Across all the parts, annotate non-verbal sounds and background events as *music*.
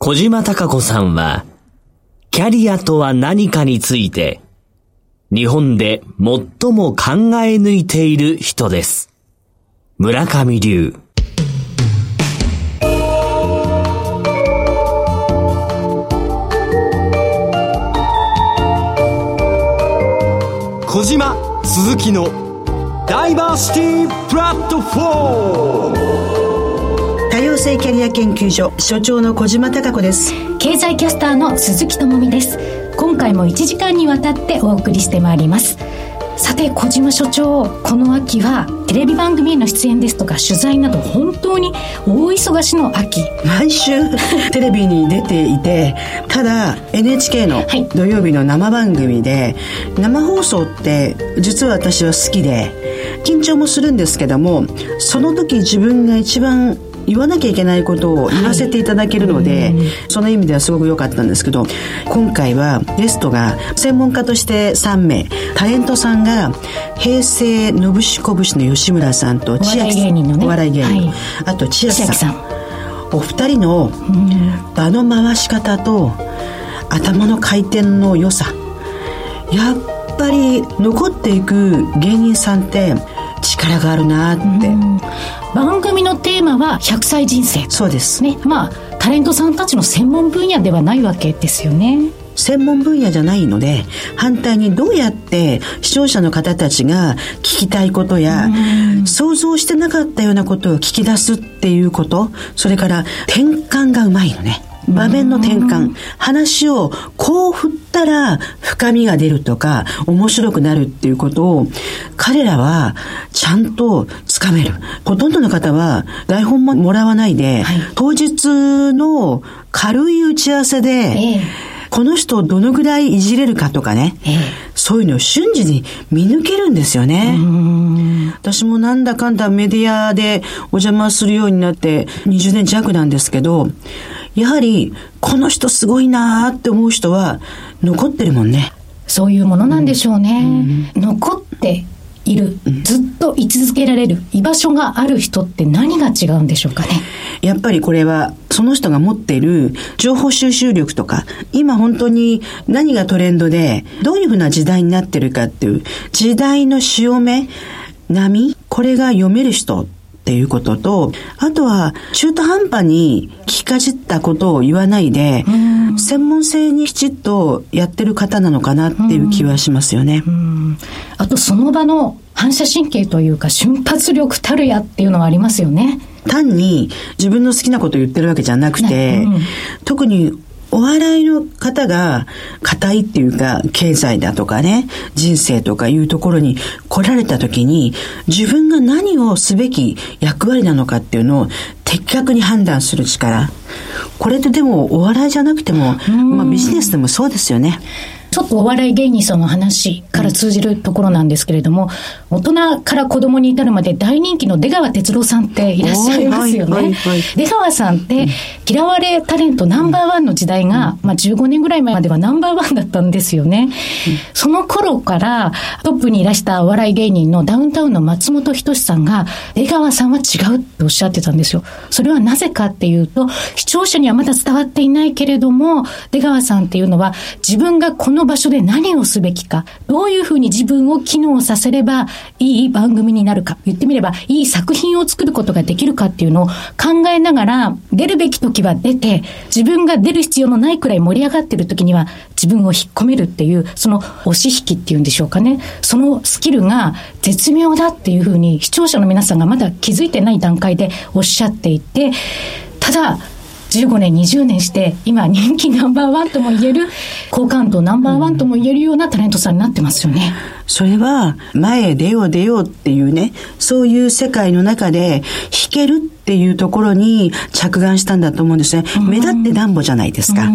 小島隆子さんは、キャリアとは何かについて、日本で最も考え抜いている人です。村上流。小島鈴木のダイバーシティプラットフォーム多様性キャリア研究所所長の小島貴子です。経済キャスターの鈴木智美です。今回も1時間にわたってお送りしてまいります。さて小島所長この秋はテレビ番組への出演ですとか取材など本当に大忙しの秋。毎週テレビに出ていてただ NHK の土曜日の生番組で、生放送って実は私は好きで緊張もするんですけどもその時自分が一番言わなきゃいけないことを言わせていただけるので、はい、その意味ではすごく良かったんですけど今回はゲストが専門家として3名タレントさんが平成のぶしこぶしの吉村さんと千秋さんお笑い芸人、ね、あと千秋さん。お二人の場の回し方と頭の回転の良さやっぱり残っていく芸人さんって力があるなって、番組のテーマは100歳人生。そうです。ね。まあタレントさんたちの専門分野ではないわけですよね。専門分野じゃないので反対にどうやって視聴者の方たちが聞きたいことや想像してなかったようなことを聞き出すっていうことそれから転換がうまいのね。場面の転換、話をこう振ったら深みが出るとか面白くなるっていうことを彼らはちゃんとつかめる。ほとんどの方は台本ももらわないで、はい、当日の軽い打ち合わせで、ええこの人をどのぐらいいじれるかとかね、ええ、そういうのを瞬時に見抜けるんですよね。私もなんだかんだメディアでお邪魔するようになって20年弱なんですけど、やはりこの人すごいなって思う人は残ってるもんね。そういうものなんでしょうね。うん、残っている、ずっと居続けられる居場所がある人って何が違うんでしょうかね。やっぱりこれはその人が持っている情報収集力とか、今本当に何がトレンドで、どういうふうな時代になってるかっていう、時代の潮目、波、これが読める人っていうことと、あとは中途半端に聞きかじったことを言わないで、専門性にきちっとやってる方なのかなっていう気はしますよね。あとその場の反射神経というか瞬発力たるやっていうのはありますよね。単に自分の好きなことを言ってるわけじゃなくて、うん、特にお笑いの方が硬いっていうか、経済だとかね、人生とかいうところに来られた時に、自分が何をすべき役割なのかっていうのを的確に判断する力。これってでもお笑いじゃなくても、まあビジネスでもそうですよね。ちょっとお笑い芸人さんの話から通じるところなんですけれども、大人から子供に至るまで大人気の出川哲朗さんっていらっしゃいますよね。出川さんって、嫌われタレントナンバーワンの時代が、まあ15年ぐらい前まではナンバーワンだったんですよね。その頃からトップにいらしたお笑い芸人のダウンタウンの松本人志さんが、出川さんは違うっておっしゃってたんですよ。それはなぜかっていうと、視聴者にはまだ伝わっていないけれども、出川さんっていうのは自分がこのの場所で何をすべきか、どういうふうに自分を機能させればいい番組になるか、言ってみればいい作品を作ることができるかっていうのを考えながら、出るべき時は出て、自分が出る必要のないくらい盛り上がってる時には自分を引っ込めるっていう、その押し引きっていうんでしょうかね。そのスキルが絶妙だっていうふうに視聴者の皆さんがまだ気づいてない段階でおっしゃっていて、ただ、15年、20年して、今人気ナンバーワンとも言える、好感度ナンバーワンとも言えるようなタレントさんになってますよね。それは、前へ出よう出ようっていうね、そういう世界の中で弾けるっていうところに着眼したんだと思うんですね。目立ってなんぼじゃないですか。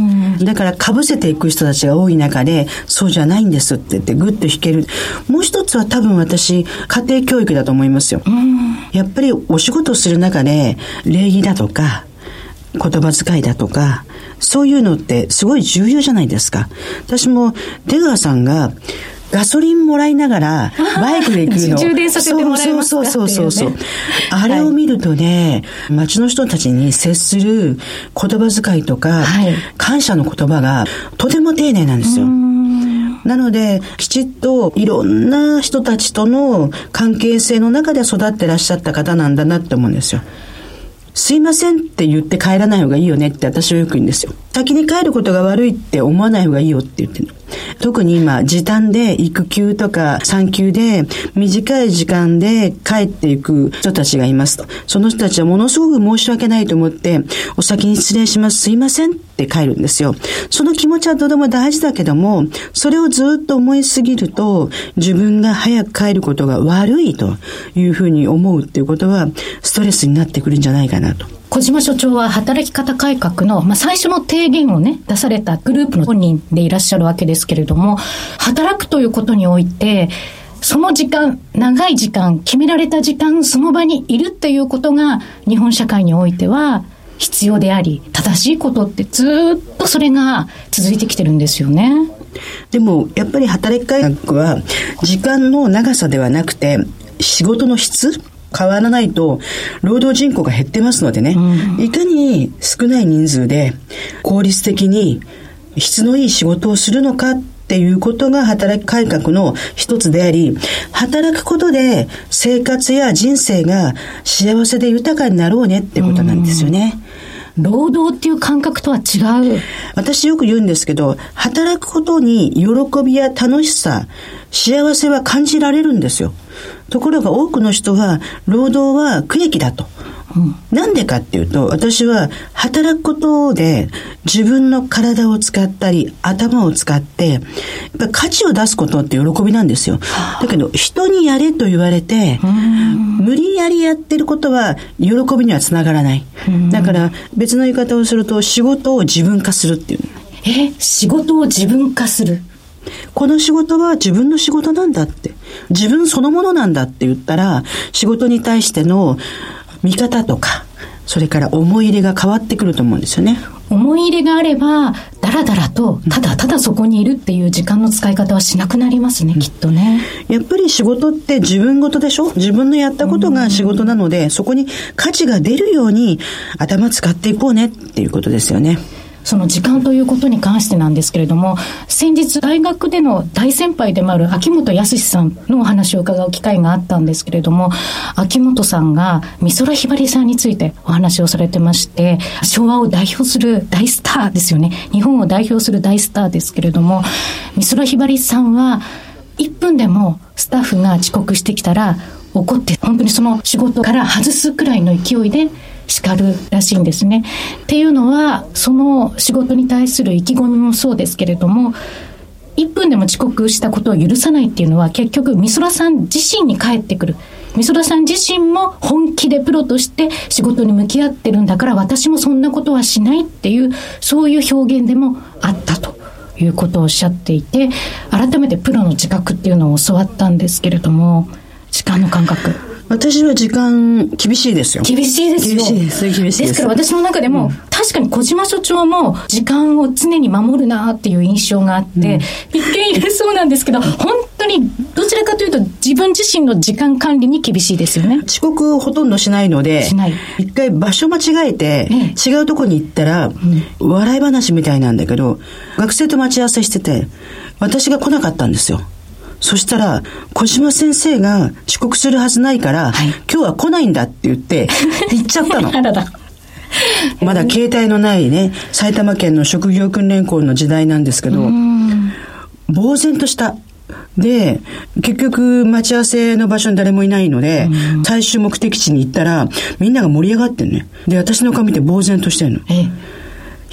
だから被せていく人たちが多い中で、そうじゃないんですって言ってぐっと弾ける。もう一つは多分私、家庭教育だと思いますよ。やっぱりお仕事する中で、礼儀だとか、言葉遣いだとか、そういうのってすごい重要じゃないですか。私も出川さんがガソリンもらいながら、バイクで行くの。充電させてもらいますそうそうそうそう、ね、あれを見るとね、はい、街の人たちに接する言葉遣いとか、はい、感謝の言葉がとても丁寧なんですよ。なので、きちっといろんな人たちとの関係性の中で育ってらっしゃった方なんだなって思うんですよ。すいませんって言って帰らない方がいいよねって私はよく言うんですよ。先に帰ることが悪いって思わない方がいいよって言ってるの。特に今、時短で育休とか産休で短い時間で帰っていく人たちがいますと。その人たちはものすごく申し訳ないと思って、お先に失礼します、すいませんって帰るんですよ。その気持ちはとても大事だけども、それをずっと思いすぎると、自分が早く帰ることが悪いというふうに思うっていうことは、ストレスになってくるんじゃないかなと。小島所長は働き方改革の、まあ、最初の提言をね、出されたグループの本人でいらっしゃるわけですけれども、働くということにおいて、その時間、長い時間、決められた時間、その場にいるっていうことが、日本社会においては必要であり、正しいことってずっとそれが続いてきてるんですよね。でも、やっぱり働き改革は、時間の長さではなくて、仕事の質変わらないと、労働人口が減ってますのでね、うん、いかに少ない人数で効率的に質のいい仕事をするのかっていうことが働き改革の一つであり、働くことで生活や人生が幸せで豊かになろうねってことなんですよね。労働っていう感覚とは違う。私よく言うんですけど、働くことに喜びや楽しさ、幸せは感じられるんですよ。ところが多くの人は、労働は区域だと。なんでかっていうと、私は働くことで自分の体を使ったり、頭を使って、やっぱ価値を出すことって喜びなんですよ。だけど、人にやれと言われて、無理やりやってることは喜びにはつながらない。だから別の言い方をすると、仕事を自分化するっていう。え、仕事を自分化する？この仕事は自分の仕事なんだって。自分そのものなんだって言ったら、仕事に対しての見方とか、それから思い入れが変わってくると思うんですよね。思い入れがあれば、だらだらと、ただただそこにいるっていう時間の使い方はしなくなりますね、きっとね。やっぱり仕事って自分事でしょ？自分のやったことが仕事なので、そこに価値が出るように頭使っていこうねっていうことですよね。その時間ということに関してなんですけれども、先日大学での大先輩でもある秋元康さんのお話を伺う機会があったんですけれども、秋元さんが美空ひばりさんについてお話をされてまして、昭和を代表する大スターですよね。日本を代表する大スターですけれども、美空ひばりさんは1分でもスタッフが遅刻してきたら怒って本当にその仕事から外すくらいの勢いで叱るらしいんですね。っていうのは、その仕事に対する意気込みもそうですけれども、1分でも遅刻したことを許さないっていうのは結局美空さん自身に返ってくる。美空さん自身も本気でプロとして仕事に向き合ってるんだから私もそんなことはしないっていうそういう表現でもあったということをおっしゃっていて改めてプロの自覚っていうのを教わったんですけれども時間の感覚私は時間厳しいですよ。厳しいですよ。厳しいです。厳しいです。ですから私の中でも、うん、確かに小島所長も時間を常に守るなっていう印象があって、うん、一見言えそうなんですけど、本当にどちらかというと自分自身の時間管理に厳しいですよね。遅刻ほとんどしないので。一回場所間違えて、違うとこに行ったら、うん、笑い話みたいなんだけど、学生と待ち合わせしてて、私が来なかったんですよ。そしたら、小島先生が遅刻するはずないから、はい、今日は来ないんだって言って、*laughs* 行っちゃったの。まだ携帯のないね、埼玉県の職業訓練校の時代なんですけど、呆然とした。で、結局、待ち合わせの場所に誰もいないので、最終目的地に行ったら、みんなが盛り上がってんね。で、私の顔見て呆然としてんの。え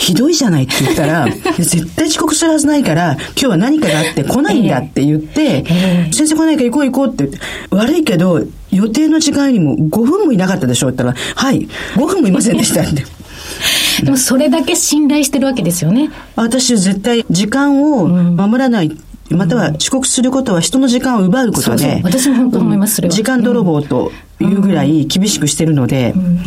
ひどいじゃないって言ったら、*laughs* 絶対遅刻するはずないから、今日は何かがあって来ないんだって言って、えー、先生来ないから行こう行こうって言って、悪いけど、予定の時間にも5分もいなかったでしょって言ったら、はい、5分もいませんでしたって。*laughs* でもそれだけ信頼してるわけですよね。私絶対時間を守らない、または遅刻することは人の時間を奪うことで。そうそう私も本当思います、時間泥棒というぐらい厳しくしてるので、うんうん、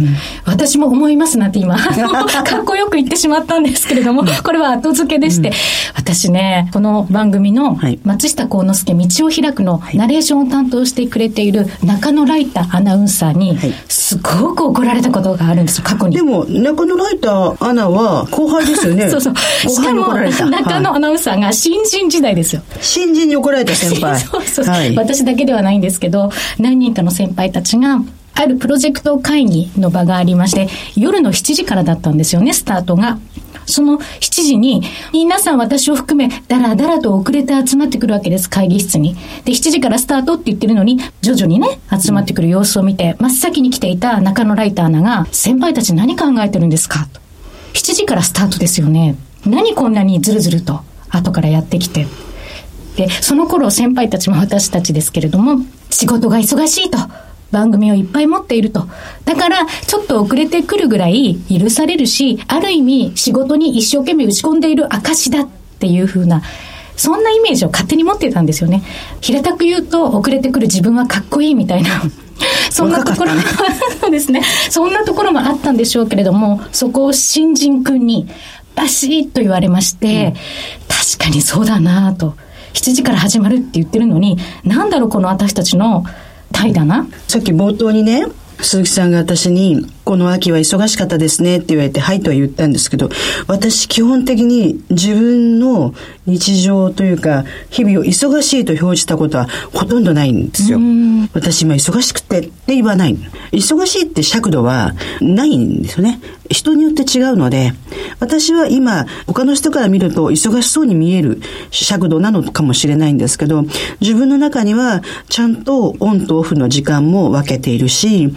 私も思いますなんて今 *laughs* かっこよく言ってしまったんですけれども、これは後付けでして、私ねこの番組の松下幸之助道を開くのナレーションを担当してくれている中野ライターアナウンサーにすごく怒られたことがあるんですよ過去に。でも中野ライターアナは後輩ですよね。*laughs* そうそう。しかも中野アナウンサーが新人時代ですよ。新人に怒られた先輩。*laughs* そうそう、はい、私だけではないんですけど何人かの先輩たちががあるプロジェクト会議の場がありまして、夜の7時からだったんですよね、スタートが。その7時に、皆さん私を含め、だらだらと遅れて集まってくるわけです、会議室に。で、7時からスタートって言ってるのに、徐々にね、集まってくる様子を見て、真っ先に来ていた中野ライターアナが、先輩たち何考えてるんですか？と。7時からスタートですよね。何こんなにずるずると、後からやってきて。で、その頃先輩たちも私たちですけれども、仕事が忙しいと。番組をいっぱい持っていると。だから、ちょっと遅れてくるぐらい許されるし、ある意味仕事に一生懸命打ち込んでいる証だっていうふうな、そんなイメージを勝手に持ってたんですよね。平たく言うと、遅れてくる自分はかっこいいみたいな。*laughs* そんなところ、そうですね。そんなところもあったんでしょうけれども、そこを新人君にバシッと言われまして、うん、確かにそうだなと。7時から始まるって言ってるのに、なんだろうこの私たちの怠惰な？さっき冒頭にね鈴木さんが私に、この秋は忙しかったですねって言われて、はいとは言ったんですけど、私基本的に自分の日常というか、日々を忙しいと表したことはほとんどないんですよ。私今忙しくてって言わない。忙しいって尺度はないんですよね。人によって違うので、私は今、他の人から見ると忙しそうに見える尺度なのかもしれないんですけど、自分の中にはちゃんとオンとオフの時間も分けているし、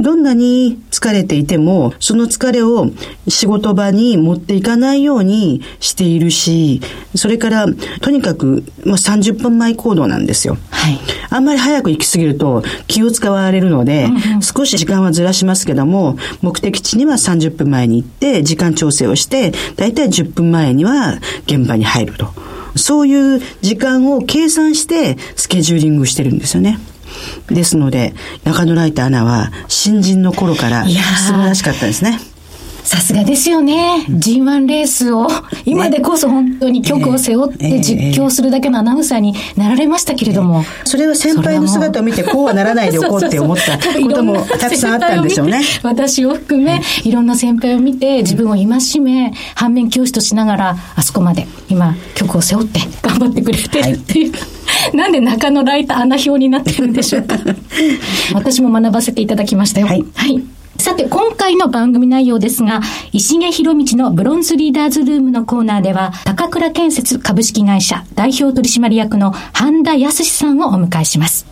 どんなに疲れていても、その疲れを仕事場に持っていかないようにしているし、それから、とにかく、まあ、30分前行動なんですよ。はい。あんまり早く行き過ぎると気を使われるので、うんうん、少し時間はずらしますけども、目的地には30分前に行って、時間調整をして、だいたい10分前には現場に入ると。そういう時間を計算してスケジューリングしてるんですよね。ですので、中野ライターアナは新人の頃から素晴らしかったですね。さすがですよね。G1 レースを、今でこそ本当に曲を背負って実況するだけのアナウンサーになられましたけれども。それは先輩の姿を見て、こうはならないでおこうって思ったこともたくさんあったんでしょうね。私を含め、いろんな先輩を見て、自分を戒め、反面教師としながら、あそこまで今、曲を背負って頑張ってくれてるっていう。*laughs* なんで中野ライター穴表になってるんでしょうか。*laughs* 私も学ばせていただきましたよ。はい。はいさて、今回の番組内容ですが、石毛博道のブロンズリーダーズルームのコーナーでは、高倉建設株式会社代表取締役の半田康さんをお迎えします。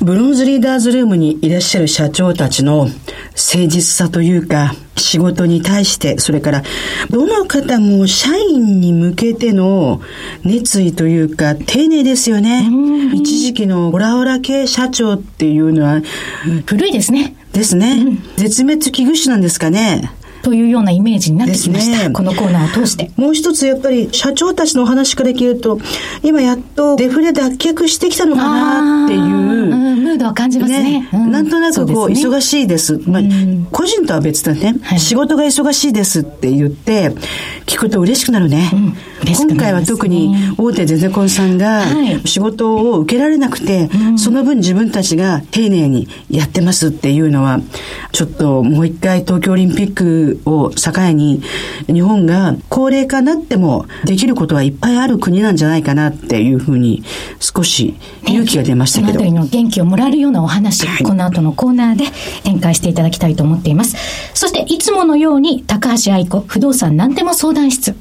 ブロンズリーダーズルームにいらっしゃる社長たちの誠実さというか、仕事に対して、それから、どの方も社員に向けての熱意というか、丁寧ですよね。一時期のオラオラ系社長っていうのは、古いですね。ですね。絶滅危惧種なんですかね。というようなイメージになってきました。ね、このコーナーを通して。もう一つやっぱり社長たちのお話から聞ると、今やっとデフレ脱却してきたのかなっていう。うムードは感じますね。ねうん、なんとなくこう、忙しいです。まあ、個人とは別だね、はい、仕事が忙しいですって言って、聞くと嬉しくなるね。うん今回は特に大手ゼゼコンさんが仕事を受けられなくて、はい、その分自分たちが丁寧にやってますっていうのは、ちょっともう一回東京オリンピックを境に日本が高齢化になってもできることはいっぱいある国なんじゃないかなっていうふうに少し勇気が出ましたけど。ね、の元気をもらえるようなお話、はい、この後のコーナーで展開していただきたいと思っています。そしていつものように高橋愛子不動産何でも相談室。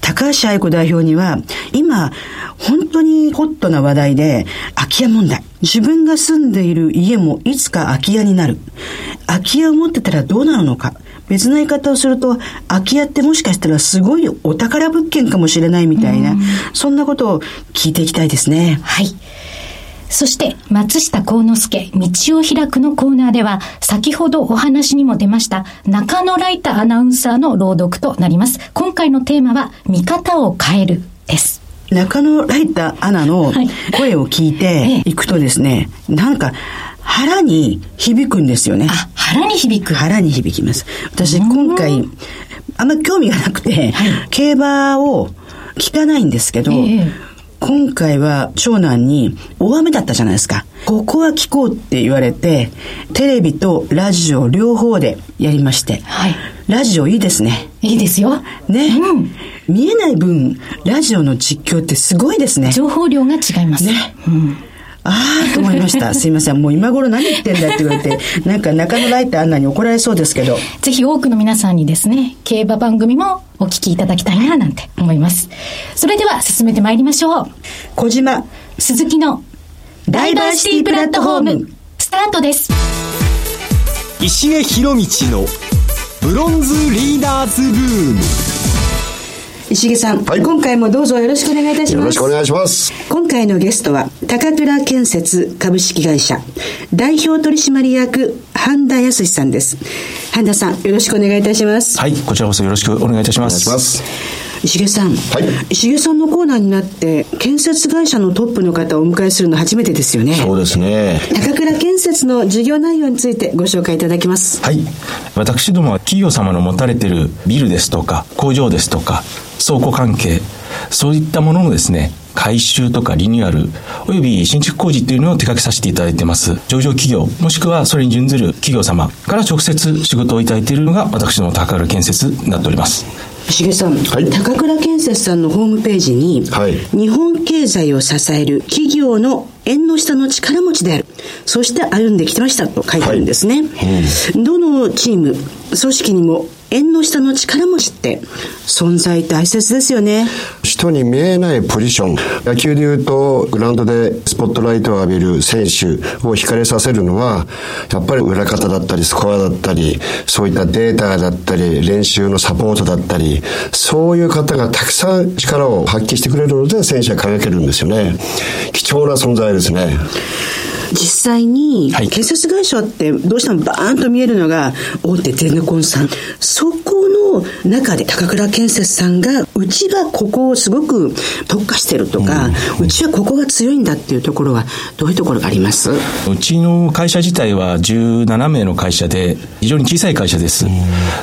高橋愛子代表には、今、本当にホットな話題で、空き家問題。自分が住んでいる家もいつか空き家になる。空き家を持ってたらどうなるのか。別の言い方をすると、空き家ってもしかしたらすごいお宝物件かもしれないみたいな、そんなことを聞いていきたいですね。はい。そして、松下幸之助、道を開くのコーナーでは、先ほどお話にも出ました、中野ライターアナウンサーの朗読となります。今回のテーマは、見方を変えるです。中野ライターアナの声を聞いていくとですね、なんか、腹に響くんですよね。あ、腹に響く。腹に響きます。私、今回、あんまり興味がなくて、競馬を聞かないんですけど、ええ今回は長男に大雨だったじゃないですか。ここは聞こうって言われて、テレビとラジオ両方でやりまして、はいラジオいいですね。いいですよ。ね、うん見えない分、ラジオの実況ってすごいですね。情報量が違います。ねうんああ、と思いました。すいません。もう今頃何言ってんだって言われて、なんか中野ライターあんなに怒られそうですけど。ぜひ多くの皆さんにですね、競馬番組もお聞きいただきたいななんて思います。それでは進めてまいりましょう。小島、鈴木のダイバーシティプラットフォーム、スタートです。石毛博道のブロンズリーダーズブーム石毛さん、はい今回もどうぞよろしくお願いいたします。よろしくお願いします。今回のゲストは、高倉建設株式会社、代表取締役、半田康さんです。半田さん、よろしくお願いいたします。はい、こちらこそよろしくお願いいたしまお願いす。石毛さん、い石毛さんのコーナーになって、建設会社のトップの方をお迎えするの初めてですよね。そうですね。高倉建設の事業内容についてご紹介いただきます。はい。私どもは企業様の持たれているビルですとか、工場ですとか、倉庫関係、そういったもののですね、改修とかリニューアル、および新築工事というのを手掛けさせていただいています。上場企業、もしくはそれに準ずる企業様から直接仕事をいただいているのが私ども高倉建設になっております。石毛さん、はい高倉建設さんのホームページに、はい日本経済を支える企業の縁の下の力持ちである。そして歩んできてましたと書いてあるんですね。どのチーム、組織にも縁の下の力持ちって存在大切ですよね。人に見えないポジション。野球で言うと、グラウンドでスポットライトを浴びる選手を惹かれさせるのは、やっぱり裏方だったり、スコアだったり、そういったデータだったり、練習のサポートだったり、そういう方がたくさん力を発揮してくれるので、選手は輝けるんですよね。貴重な存在ですね。実際にはい。建設会社ってどうしてもバーンと見えるのが大手ゼネコンさん。そこの中で高倉建設さんがうちはここをすごく特化してるとか、うちはここが強いんだっていうところはどういうところがあります？うちの会社自体は17名の会社で、非常に小さい会社です。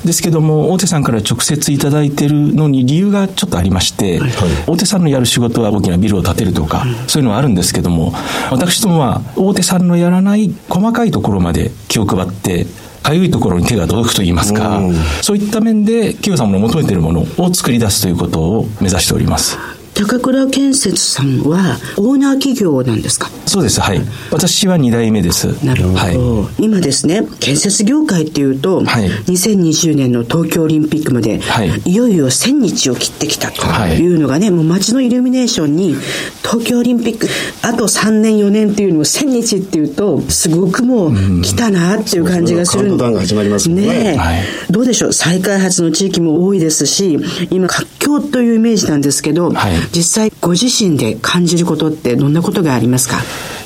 ですけども、大手さんから直接いただいてるのに理由がちょっとありまして、大手さんのやる仕事は大きなビルを建てるとか、そういうのはあるんですけども、私どもは大手さんのやらない細かいところまで気を配って、かゆいところに手が届くといいますか、そういった面で企業様の求めているものを作り出すということを目指しております。高倉建設さんはオーナー企業なんですか？そうです、はい。私は2代目です。なるほど、はい。今ですね建設業界っていうと、はい。2020年の東京オリンピックまで、はい。いよいよ1000日を切ってきたとはい。いうのがね、もう街のイルミネーションに東京オリンピックあと3年4年っていうのを1000日っていうとすごくもう来たなっていう感じがするそうそうカウントダウンが始まりますね。ねえ。はい。どうでしょう？再開発の地域も多いですし今活況というイメージなんですけど、はい実際ご自身で感じることってどんなことがありますか？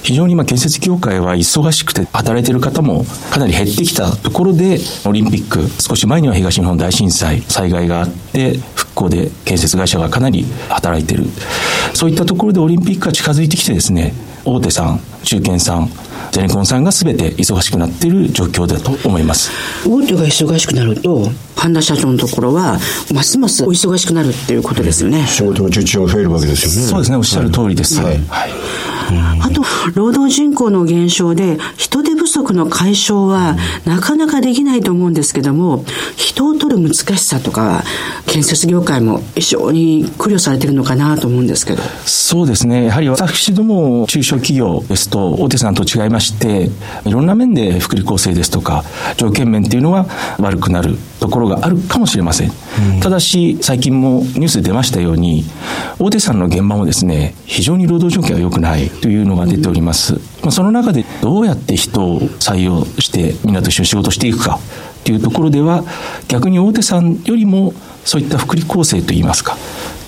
非常に今建設業界は忙しくて働いている方もかなり減ってきたところでオリンピック少し前には東日本大震災災害があって復興で建設会社がかなり働いている。そういったところでオリンピックが近づいてきてですね大手さん中堅さんゼネコンさんが全て忙しくなっている状況だと思います。大手が忙しくなると半田社長のところはますますお忙しくなるっていうことですよね、仕事の受注が増えるわけですよね。そうですねおっしゃる通りです、はい。はい。あと労働人口の減少で人手不足の解消はなかなかできないと思うんですけども人を取る難しさとか建設業界も非常に苦慮されてるのかなと思うんですけど。そうですね。やはり私ども中小企業ですと、大手さんと違いまして、いろんな面で福利厚生ですとか、条件面っていうのは悪くなるところがあるかもしれません。ただし、最近もニュースで出ましたように、大手さんの現場もですね、非常に労働条件が良くないというのが出ております。まあ、その中でどうやって人を採用して、みんなと一緒に仕事していくかっていうところでは、逆に大手さんよりもそういった福利厚生といいますか、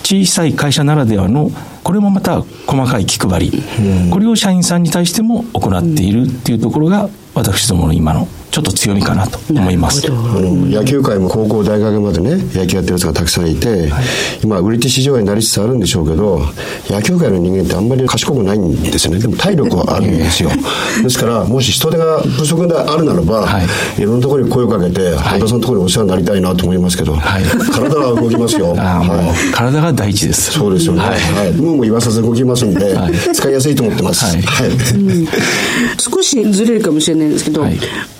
小さい会社ならではのこれもまた細かい気配り、これを社員さんに対しても行っているっていうところが私どもの今のちょっと強みかなと思います。あの野球界も高校、大学までね、野球やってるやつがたくさんいて、はい、今、売り手市場になりつつあるんでしょうけど、野球界の人間ってあんまり賢くないんですよね。でも体力はあるんですよ。*laughs* ですから、もし人手が不足であるならば、はい、いろんなところに声をかけて、半田さんのところにお世話になりたいなと思いますけど、はい、体は動きますよ。はい、体が第一です。そうですよね。はい。もうも言わさず動きますんで、使いやすいと思ってます。はい。少しずれるかもしれないんですけど、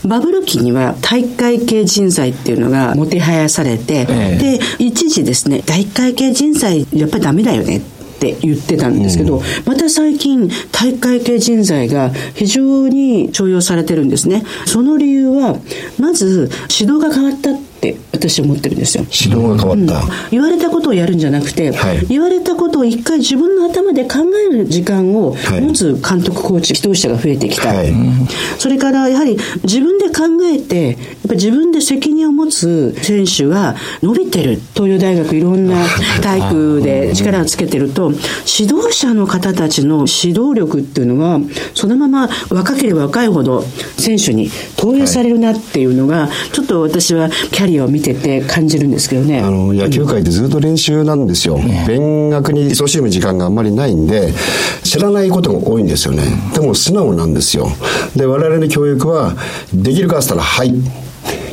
バブル期には体育会系人材っていうのがもてはやされて、えで一時ですね体育会系人材やっぱりダメだよねって言ってたんですけど、うん、また最近体育会系人材が非常に重用されてるんですね。その理由はまず指導が変わったって私は思ってるんですよ。指導が変わった、うん、言われたことをやるんじゃなくて、はい、言われたことを一回自分の頭で考える時間を持つ監督コーチ指導者が増えてきた、はい、それからやはり自分で考えてやっぱ自分で責任を持つ選手が伸びてる東洋大学いろんな体育で力をつけてると指導者の方たちの指導力っていうのはそのまま若ければ若いほど選手に投影されるなっていうのが、ちょっと私はキャリアを見てて感じるんですけどね。あの、野球界ってずっと練習なんですよ。勉学に勤しむ時間があんまりないんで、知らないことが多いんですよね。でも素直なんですよ。で、我々の教育は、できるかっつったら、はい。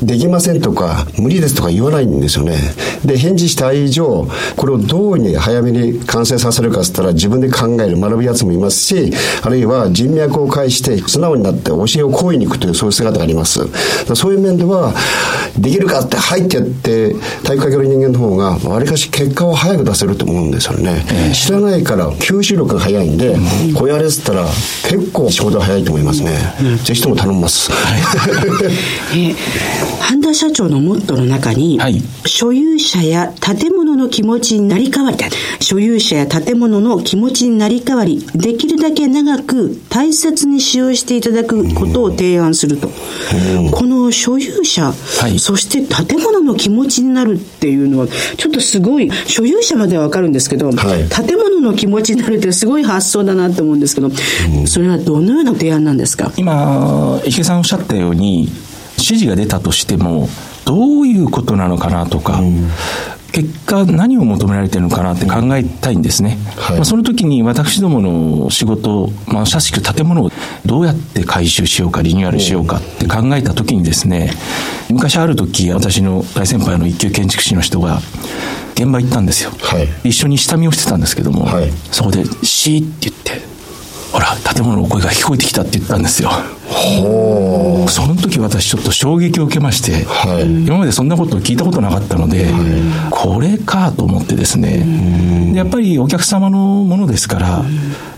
できませんとか、無理ですとか言わないんですよね。で、返事した以上、これをどうに早めに完成させるかっつったら自分で考える、学ぶやつもいますし、あるいは人脈を介して素直になって教えを請いに行くというそういう姿があります。そういう面では、できるかって、はいってやって、体育会系の人間の方が、わりかし結果を早く出せると思うんですよね。えー、知らないから吸収力が早いんで、こうやれっつったら結構仕事が早いと思いますね。ぜひとも頼みます。*laughs* えー半田社長のモットーの中に、はい、所有者や建物の気持ちになり変わり、所有者や建物の気持ちになり変わり、できるだけ長く大切に使用していただくことを提案すると。この所有者、はい、そして建物の気持ちになるっていうのは、ちょっとすごい、所有者まではわかるんですけど、はい、建物の気持ちになるってすごい発想だなと思うんですけど、それはどのような提案なんですか？今、池さんおっしゃったように、指示が出たとしても、どういうことなのかなとか、うん、結果何を求められてるのかなって考えたいんですね。はい、まあ、その時に私どもの仕事、まあ、社しく建物をどうやって改修しようか、リニューアルしようかって考えた時にですね、昔ある時、私の大先輩の一級建築士の人が、現場行ったんですよ。はい、一緒に下見をしてたんですけども、はい、そこで、シーって言って、ほら、建物の声が聞こえてきたって言ったんですよ。その時私ちょっと衝撃を受けまして、はい、今までそんなことを聞いたことなかったので、はい、これかと思ってですね、やっぱりお客様のものですから、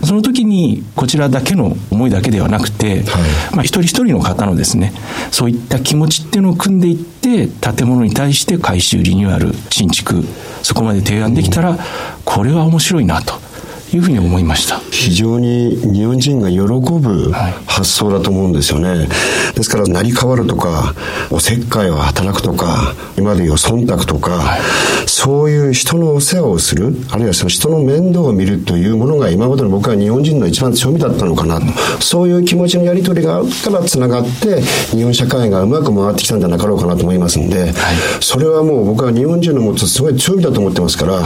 その時にこちらだけの思いだけではなくて、はい、まあ一人一人の方のですね、そういった気持ちっていうのを組んでいって、建物に対して改修、リニューアル、新築、そこまで提案できたら、これは面白いなと。いうふうに思いました。非常に日本人が喜ぶ発想だと思うんですよね、はい、ですから成り代わるとかおせっかいを働くとか今でいう忖度とか、はい、そういう人のお世話をするあるいはその人の面倒を見るというものが今までの僕は日本人の一番強みだったのかなと、そういう気持ちのやり取りがあるからつながって日本社会がうまく回ってきたんじゃなかろうかなと思いますんで、はい、それはもう僕は日本人の持つすごい強みだと思ってますから、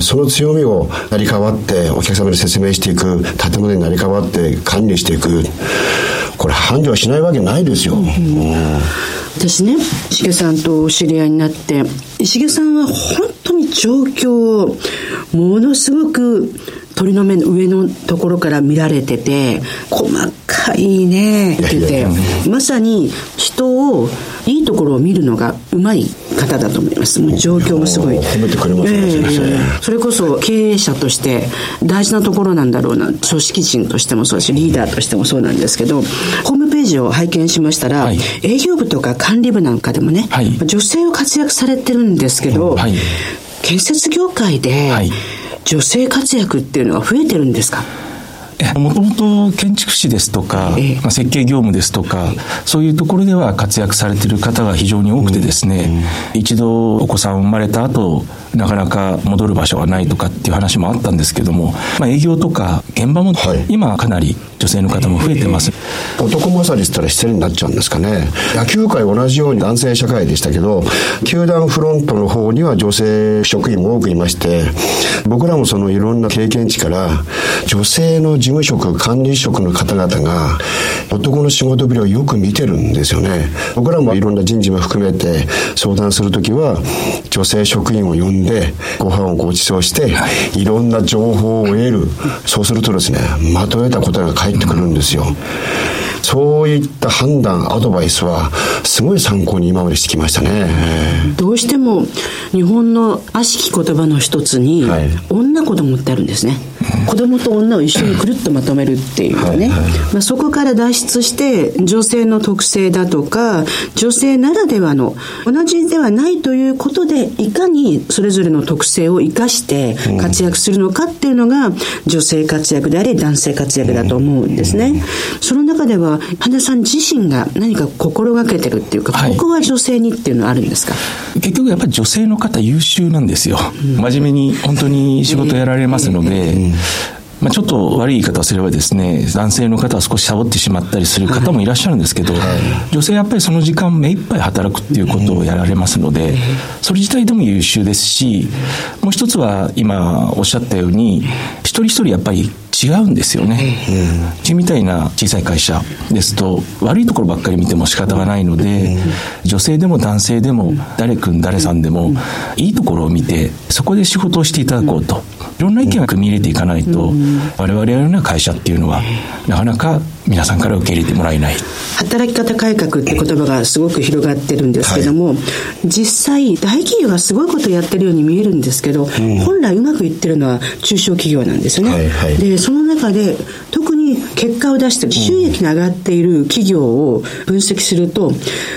その強みを成り代わってお客様に説明していく建物に成り代わって管理していく。これ繁盛しないわけないですよ、うん、私ね石毛さんとお知り合いになって石毛さんは本当に状況をものすごく鳥の目の上のところから見られてて細かいねって言って。まさに人をいいところを見るのがうまい方だと思います。もう状況もすごい。褒めてくれますね、えー、それこそ経営者として大事なところなんだろうな組織人としてもそうだしリーダーとしてもそうなんですけどホームページを拝見しましたら、はい、営業部とか管理部なんかでもね、はい、女性を活躍されてるんですけど、はい、建設業界で、女性活躍っていうのは増えてるんですか？もともと建築士ですとか、まあ、設計業務ですとか、そういうところでは活躍されている方が非常に多くてですね、一度お子さん生まれた後、なかなか戻る場所がないとかっていう話もあったんですけども、まあ、営業とか現場も今かなり女性の方も増えてます、えー、男勝りしたら失礼になっちゃうんですかね。野球界同じように男性社会でしたけど球団フロントの方には女性職員も多くいまして僕らもそのいろんな経験値から女性の事務職管理職の方々が男の仕事ぶりをよく見てるんですよね。僕らもいろんな人事も含めて相談するときは女性職員を呼んでご飯をご馳走していろんな情報を得る。そうするとですねまとめた答えが返ってくるんですよそういった判断アドバイスはすごい参考に今までしてきましたね。どうしても日本の悪しき言葉の一つに、はい、女子供ってあるんですね。子供と女を一緒にくるっとまとめるっていうね、はいはい、まあ、そこから脱出して女性の特性だとか女性ならではの同じではないということでいかにそれぞれの特性を生かして活躍するのかっていうのが女性活躍であり男性活躍だと思うんですね、その中では羽田さん自身が何か心がけてるっていうか、はい、ここは女性にっていうのはあるんですか？結局やっぱり女性の方優秀なんですよ、うん、真面目に本当に仕事やられますので、うん。まあ、ちょっと悪い言い方をすればですね、男性の方は少しサボってしまったりする方もいらっしゃるんですけど、はい、女性はやっぱりその時間目いっぱい働くっていうことをやられますので、それ自体でも優秀ですし、もう一つは今おっしゃったように、一人一人やっぱり違うんですよね。うちみたいな小さい会社ですと悪いところばっかり見ても仕方がないので、女性でも男性でも誰君誰さんでもいいところを見てそこで仕事をしていただこうと。いろんな意見を組み入れていかないと、我々のような会社っていうのはなかなか皆さんから受け入れてもらえない。働き方改革って言葉がすごく広がってるんですけども、はい、実際大企業がすごいことやってるように見えるんですけど、うん、本来うまくいってるのは中小企業なんですよね、はいはい、でその中で特に結果を出してる収益が上がっている企業を分析すると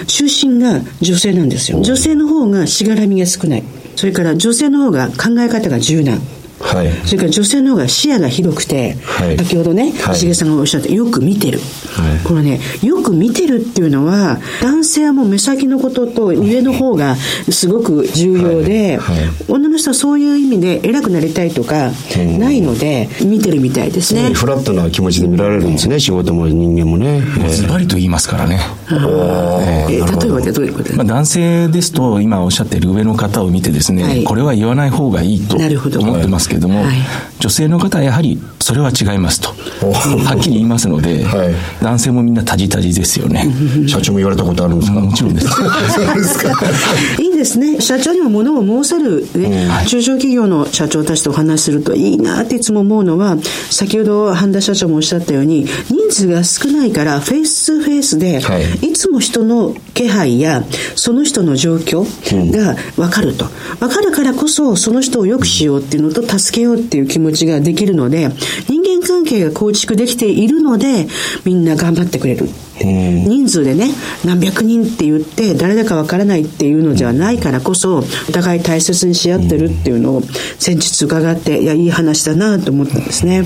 中心が女性なんですよ。女性の方がしがらみが少ない。それから女性の方が考え方が柔軟はい、それから女性の方が視野が広くて、はい、先ほどね石毛さんがおっしゃってよく見てる、はい、このねよく見てるっていうのは男性はもう目先のことと上の方がすごく重要で、女の人はそういう意味で偉くなりたいとかないので見てるみたいですね。フラットな気持ちで見られるんですね仕事も人間もね。ズバリと言いますからね、えー、例えばどういうことですか、まあ、男性ですと今おっしゃっている上の方を見てですね、これは言わない方がいいと思ってますけれども、はい、女性の方はやはりそれは違いますと。はっきり言いますので、はい、男性もみんなタジタジですよね。*laughs* 社長も言われたことあるんですか？もちろんです。*laughs* そうですか。*laughs* いいですね。社長にも物を申せる、ね、うん、中小企業の社長たちとお話しするといいなっていつも思うのは先ほど半田社長もおっしゃったように人数が少ないからフェイス2フェイスで、はい、いつも人の気配やその人の状況が分かると、分かるからこそその人を良くしようっていうのと助けようっていう気持ちができるので人間関係が構築できているのでみんな頑張ってくれる。人数でね何百人って言って誰だかわからないっていうのじゃないからこそお互い大切にし合ってるっていうのを先日伺っていやいい話だなと思ったんですね。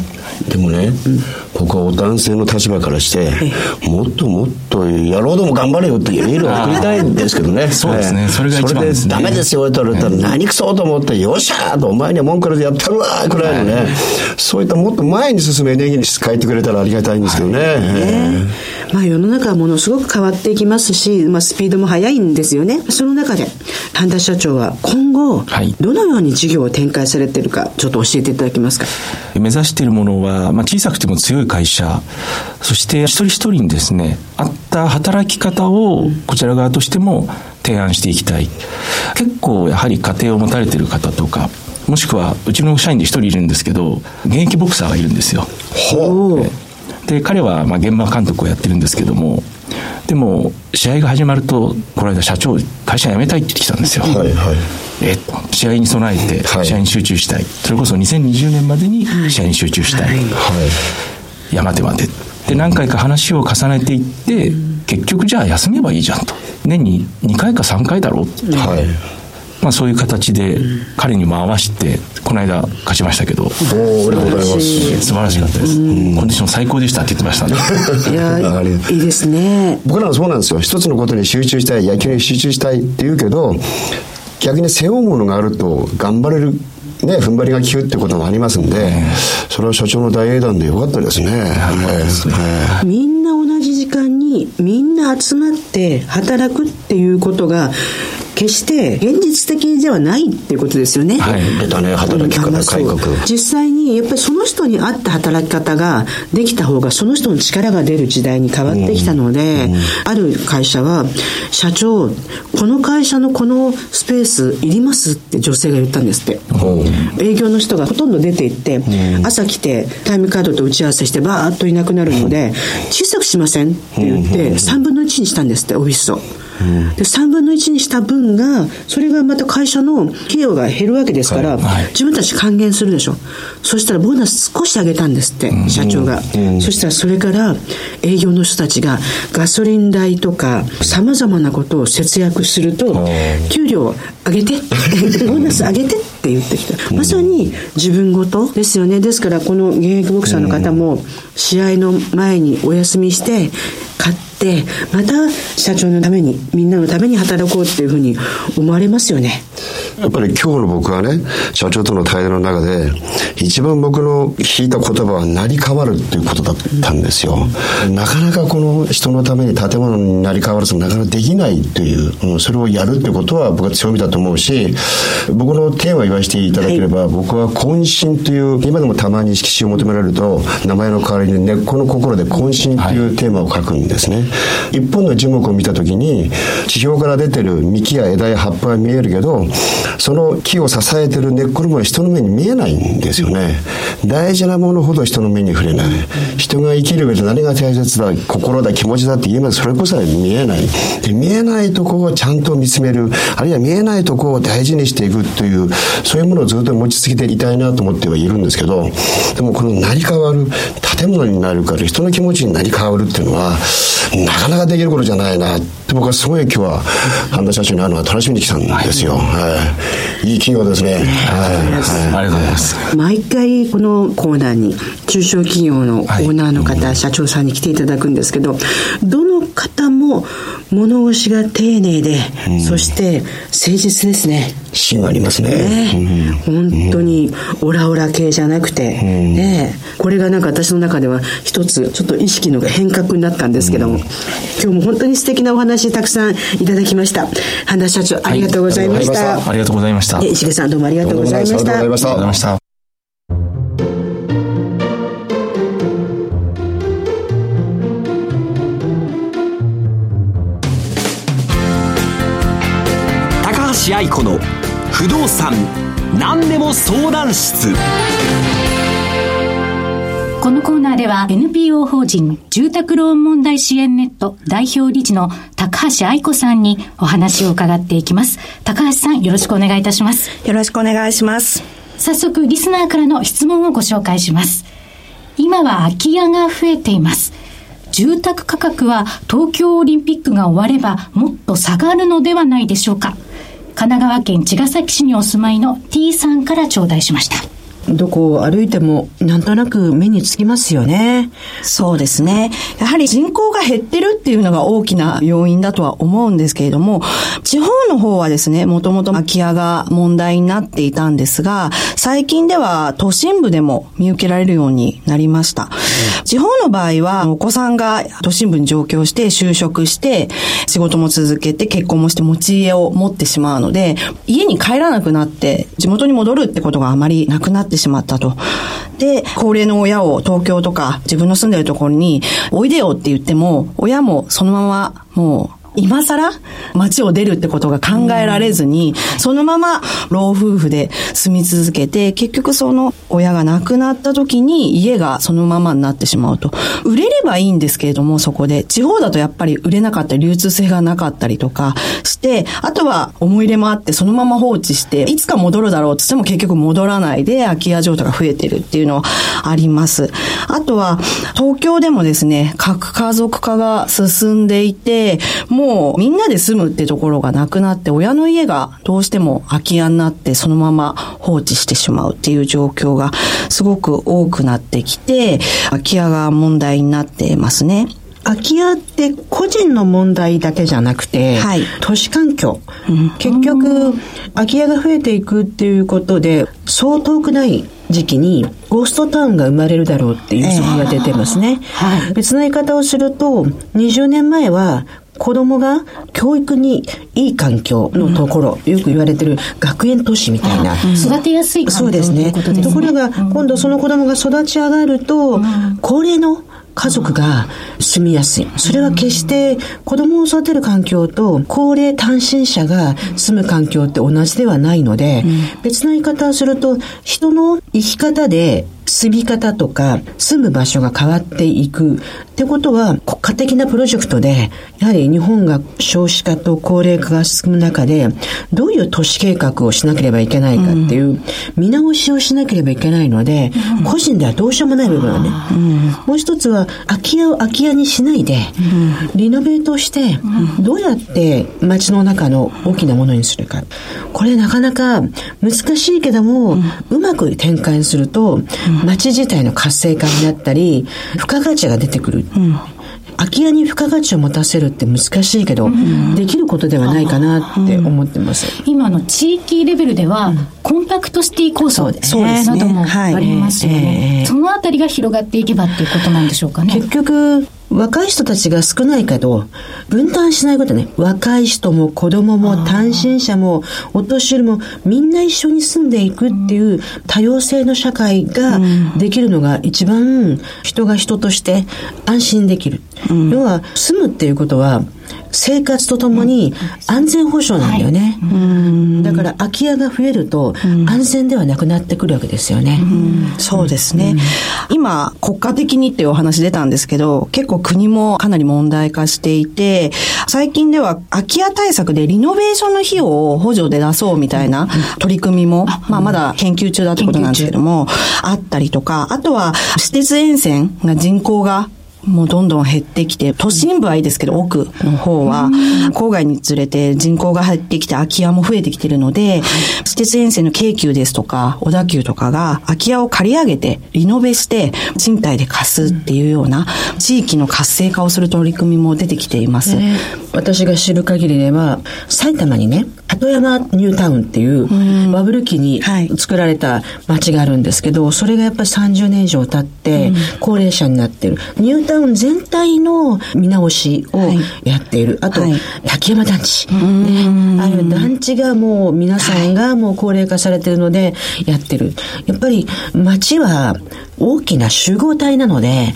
でもね、うん、僕は男性の立場からしてもっともっと野郎ども頑張れよってエールを送りたいんですけどね。*laughs* そうですね。それが一番。です、ね、それでダメですよって言われたら何くそと思ってよっしゃーとお前には文句でやったるわくらいのね、はい、そういったもっと前に進むエネルギーに変えてくれたらありがたいんですけどね、はい。ね。まあ、世の中はものすごく変わっていきますし、まあ、スピードも速いんですよね。その中で半田社長は今後、どのように事業を展開されているかちょっと教えていただけますか？目指しているものは、まあ、小さくても強い会社。そして一人一人にですね合った働き方をこちら側としても提案していきたい。結構やはり家庭を持たれている方とかもしくはうちの社員で一人いるんですけど現役ボクサーがいるんですよ。ほう。で彼はまあ現場監督をやってるんですけどもでも試合が始まるとこの間社長会社辞めたいって言ってきたんですよ。はいはい、え試合に備えて試合に集中したい、はい、それこそ2020年までに試合に集中したい、はい、山手まで。で何回か話を重ねていって結局じゃあ休めばいいじゃんと。年に2回か3回だろうって、はいまあ、そういう形で彼にも合わせてこの間勝ちましたけど。おおありがとうございます。素晴らしかったです、コンディション最高でしたって言ってましたね。いやいいですね。僕らはそうなんですよ。一つのことに集中したい野球に集中したいって言うけど逆に背負うものがあると頑張れるね、踏ん張りが効くってこともありますんで、それは社長の大英断でよかったですね。はい、みんな同じ時間にみんな集まって働くっていうことが決して現実的ではないっていうことですよね。はい。出たね、働き方改革。実際に、やっぱりその人に合った働き方ができた方が、その人の力が出る時代に変わってきたので、うんうん、ある会社は、社長、この会社のこのスペースいりますって女性が言ったんですって。営業の人がほとんど出て行って、朝来てタイムカードと打ち合わせしてバーッといなくなるので、小さくしませんって言って、3分の1にしたんですって、オフィスを。で3分の1にした分がそれがまた会社の費用が減るわけですから、はい、自分たち還元するでしょ。そしたらボーナス少し上げたんですって、うん、社長が、うん、そしたらそれから営業の人たちがガソリン代とかさまざまなことを節約すると給料上げて *laughs* ボーナス上げてって言ってきた。まさに自分ごとですよね。ですからこの現役ボクサーの方も試合の前にお休みして買ってまた社長のためにみんなのために働こうっていうふうに思われますよね。やっぱり今日の僕はね社長との対談の中で一番僕の聞いた言葉は成り変わるっていうことだったんですよ、なかなかこの人のために建物になり変わるとなかなかできないという、うん、それをやるってことは僕は強みだと思うし僕のテーマを言わせていただければ、はい、僕は渾身という今でもたまに色紙を求められると名前の代わりに根っこの心で渾身というテーマを書くんですね、はい一本の樹木を見た時に地表から出てる幹や枝や葉っぱが見えるけどその木を支えてる根っこのものは人の目に見えないんですよね。大事なものほど人の目に触れない。人が生きる上で何が大切だ心だ気持ちだって言えばそれこそ見えない。で見えないとこをちゃんと見つめる。あるいは見えないとこを大事にしていくというそういうものをずっと持ち続けていたいなと思ってはいるんですけどでもこの成り変わる建物になるから人の気持ちになり変わるっていうのはなかなかできることじゃないなって僕はすごい今日は半田社長に会うのは楽しみに来たんですよ、はい、い。い企業ですね、はい、はい、ありがとうござい。ます毎回このコーナーに中小企業のオーナーの方、はい、社長さんに来ていただくんですけどどの方も物腰が丁寧で、うん、そして誠実ですね。芯がありますね。ね、うん、本当にオラオラ系じゃなくて、うん、ね。これがなんか私の中では一つちょっと意識の変革になったんですけども、今日も本当に素敵なお話たくさんいただきました。半田社長ありがとうございました、はい、ありがとうございました。石毛さんどうもありがとうございました。ありがとうございました橋愛子の不動産何でも相談室このコーナーでは NPO 法人住宅ローン問題支援ネット代表理事の高橋愛子さんにお話を伺っていきます。高橋さんよろしくお願いいたします。よろしくお願いします。早速リスナーからの質問をご紹介します。今は空き家が増えています。住宅価格は東京オリンピックが終わればもっと下がるのではないでしょうか。神奈川県茅ヶ崎市にお住まいの T さんから頂戴しました。どこを歩いてもなんとなく目につきますよね。そうですね。やはり人口が減ってるっていうのが大きな要因だとは思うんですけれども、地方の方はですね、もともと空き家が問題になっていたんですが、最近では都心部でも見受けられるようになりました。地方の場合は、お子さんが都心部に上京して就職して、仕事も続けて結婚もして持ち家を持ってしまうので、家に帰らなくなって地元に戻るってことがあまりなくなってってしまったと。で、高齢の親を東京とか自分の住んでるところにおいでよって言っても、親もそのままもう今更？街を出るってことが考えられずに、そのまま老夫婦で住み続けて、結局その親が亡くなった時に家がそのままになってしまうと。売れればいいんですけれども、そこで。地方だとやっぱり売れなかったり、流通性がなかったりとかして、あとは思い入れもあってそのまま放置して、いつか戻るだろうって言っても結局戻らないで空き家状態が増えてるっていうのはあります。あとは、東京でもですね、核家族化が進んでいて、ももうみんなで住むってところがなくなって、親の家がどうしても空き家になってそのまま放置してしまうっていう状況がすごく多くなってきて、空き家が問題になってますね。空き家って個人の問題だけじゃなくて、はい、都市環境、うん、結局空き家が増えていくっていうことでそう遠くない時期にゴーストタウンが生まれるだろうっていう予測が出てますね、えーはい、別の言い方をすると20年前は子供が教育にいい環境のところ、うん、よく言われてる学園都市みたいな。うん、育てやすい環境そうですね。と、ね、ころが、今度その子供が育ち上がると、高齢の家族が住みやすい。それは決して子供を育てる環境と高齢単身者が住む環境って同じではないので、別の言い方をすると人の生き方で住み方とか住む場所が変わっていく。ってことは国家的なプロジェクトでやはり日本が少子化と高齢化が進む中でどういう都市計画をしなければいけないかっていう見直しをしなければいけないので、個人ではどうしようもない部分はね、もう一つは空き家を空き家にしないでリノベートしてどうやって街の中の大きなものにするか。これなかなか難しいけどもうまく展開すると街自体の活性化になったり、付加価値が出てくる。うん空き家に付加価値を持たせるって難しいけど、うん、できることではないかなって思ってます。うん、今の地域レベルでは、うん、コンパクトシティ構想などもありますよね。はいえー、そのあたりが広がっていけばっていうことなんでしょうかね。結局、若い人たちが少ないけど、分担しないことね。若い人も子供も単身者もお年寄りもみんな一緒に住んでいくっていう多様性の社会ができるのが一番人が人として安心できる。うん、要は住むっていうことは生活とともに安全保障なんだよね。はい、だから空き家が増えると安全ではなくなってくるわけですよね。うそうですね。今国家的にっていうお話出たんですけど、結構国もかなり問題化していて、最近では空き家対策でリノベーションの費用を補助で出そうみたいな取り組みも、まあまだ研究中だってことなんですけども、あったりとか、あとは私鉄沿線が人口がもうどんどん減ってきて、都心部はいいですけど、奥の方は、郊外につれて人口が減ってきて、空き家も増えてきてるので、私鉄沿線の京急ですとか、小田急とかが、空き家を借り上げて、リノベして、賃貸で貸すっていうような、地域の活性化をする取り組みも出てきています。私が知る限りでは、埼玉にね、鳩山ニュータウンっていう、バブル期に作られた街があるんですけど、それがやっぱり30年以上経って、高齢者になってる。ニュータウン全体の見直しをやっている。あと、滝山団地。ね、ある団地がもう皆さんがもう高齢化されてるのでやってる。やっぱり街は大きな集合体なので、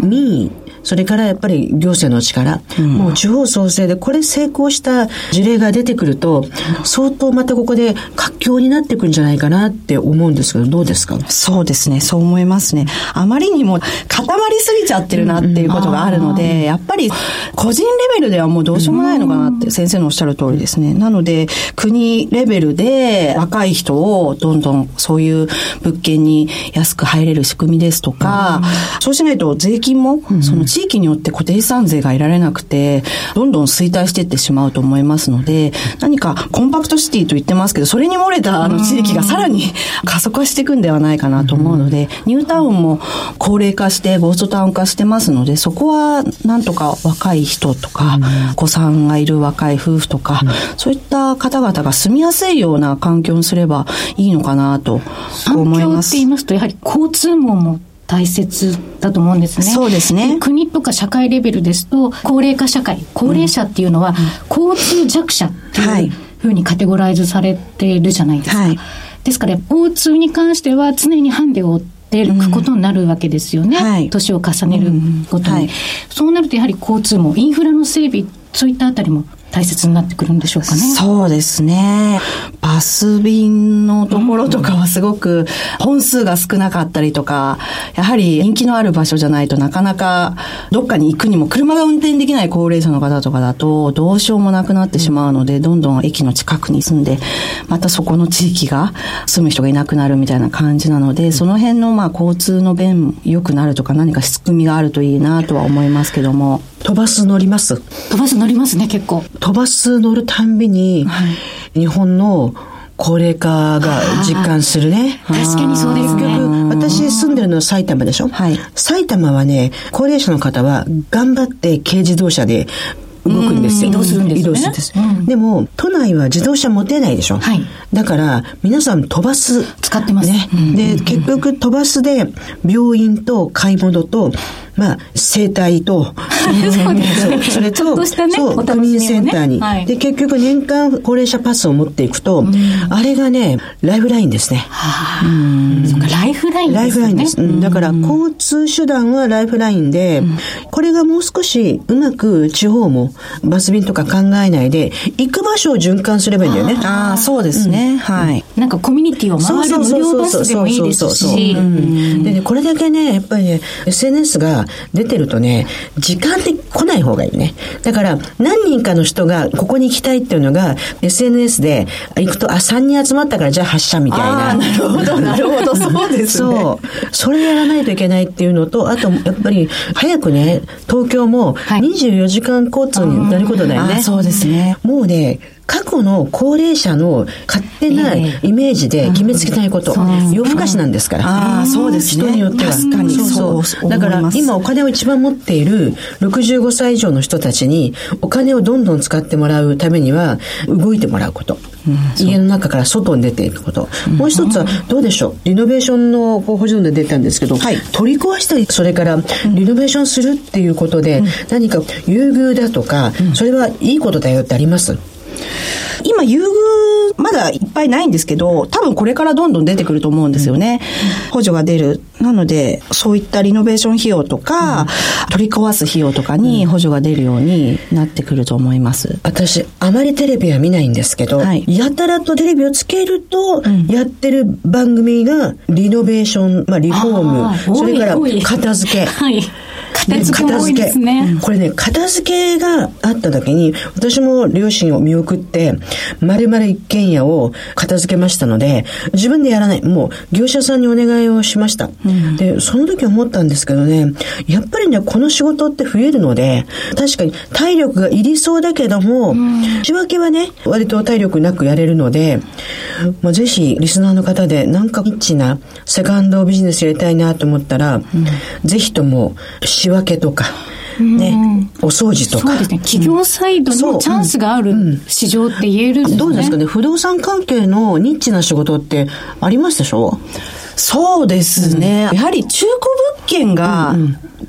民意、それからやっぱり行政の力、うん、もう地方創生でこれ成功した事例が出てくると、相当またここで活況になっていくんじゃないかなって思うんですけど、どうですか？そうですね、そう思いますね。あまりにも固まりすぎちゃってるなっていうことがあるので、うん、やっぱり個人レベルではもうどうしようもないのかなって先生のおっしゃる通りですね。なので、国レベルで若い人をどんどんそういう物件に安く入れる仕組みですとか、うん、そうしないと税金も、その地域によって固定資産税が得られなくて、どんどん衰退していってしまうと思いますので、何かコンパクトシティと言ってますけど、それに漏れたあの地域がさらに *laughs* 加速化していくんではないかなと思うので、ニュータウンも高齢化して、ゴーストタウン化してますので、そこはなんとか若い人とか、お子さんがいる若い夫婦とか、そういった方々が住みやすいような環境にすればいいのかなと思います。環境って言いますと、やはり交通網も大切だと思うんですね。そうですね。国とか社会レベルですと、高齢化社会、高齢者っていうのは、交通弱者っていうふうにカテゴライズされているじゃないですか。はい、ですから、交通に関しては常にハンデを負っていくことになるわけですよね。はい、年を重ねるごとに、はい、そうなるとやはり交通も、インフラの整備、そういったあたりも大切になってくるんでしょうかね。そうですね。バス便のところとかはすごく本数が少なかったりとか、やはり人気のある場所じゃないとなかなかどっかに行くにも車が運転できない高齢者の方とかだとどうしようもなくなってしまうので、どんどん駅の近くに住んで、またそこの地域が住む人がいなくなるみたいな感じなので、その辺のまあ交通の便良くなるとか何か仕組みがあるといいなとは思いますけども。飛ばす乗ります？飛ばす乗りますね、結構。飛ばす乗るたんびに、はい、日本の高齢化が実感するね。確かにそうですね。私住んでるのは埼玉でしょ？はい埼玉はね、高齢者の方は頑張って軽自動車で動くんですよ。うん移動するんですよね移動するんです。うんでも、都内は自動車持てないでしょ？はいだから、皆さん飛ばす。使ってますね。うんで、結局飛ばすで、病院と買い物と、まあ、生態と、そうそれと、そう、区民センターに、はい。で、結局年間高齢者パスを持っていくと、あれがね、ライフラインですね。そっか、ライフラインですね。ライフラインです。うん。だから、交通手段はライフラインで、これがもう少しうまく地方もバス便とか考えないで、行く場所を循環すればいいんだよね。ああ、そうですね。はい。なんかコミュニティを回る無料バスでもいいですし。う、ん。でね、これだけね、やっぱりね、SNS が出てるとね、時間で来ない方がいいね。だから、何人かの人がここに行きたいっていうのが、SNS で行くと、あ、3人集まったからじゃあ発車みたいな。なるほど、なるほど、そうですね。そう。それやらないといけないっていうのと、あと、やっぱり、早くね、東京もはい24時間交通になることだよね。あそうですね。もうね、過去の高齢者の勝手なえイメージで決めつけないこと。夜更かしなんですから。ああ、そうですね。人によっては。確かに、そうそう。だから今お金を一番持っている65歳以上の人たちにお金をどんどん使ってもらうためには動いてもらうこと。家の中から外に出ていくこと。もう一つはどうでしょう？リノベーションの補助で出たんですけど、はい取り壊したり、それからリノベーションするっていうことで何か優遇だとか、それはいいことだよってあります？今、優遇、まだいっぱいないんですけど、多分これからどんどん出てくると思うんですよね。補助が出る。なので、そういったリノベーション費用とか、取り壊す費用とかに補助が出るようになってくると思います。私、あまりテレビは見ないんですけど、はいやたらとテレビをつけると、やってる番組が、リノベーション、まあ、リフォーあム、ーそれから片付け。*laughs* はい。片付けも多いですね。これね、片付けがあった時に、私も両親を見送って、丸々一軒家を片付けましたので、自分でやらない。もう、業者さんにお願いをしました。で、その時思ったんですけどね、やっぱりね、この仕事って増えるので、確かに体力がいりそうだけども、仕分けはね、割と体力なくやれるので、もうぜひ、リスナーの方で、なんかニッチなセカンドビジネスやりたいなと思ったら、ぜひとも、仕分けとか、ね、お掃除とか。そうですね。企業サイドにもチャンスがある市場って言えるんですね。どうですかね不動産関係のニッチな仕事ってありますでしょ？そうですね。やはり中古物件が、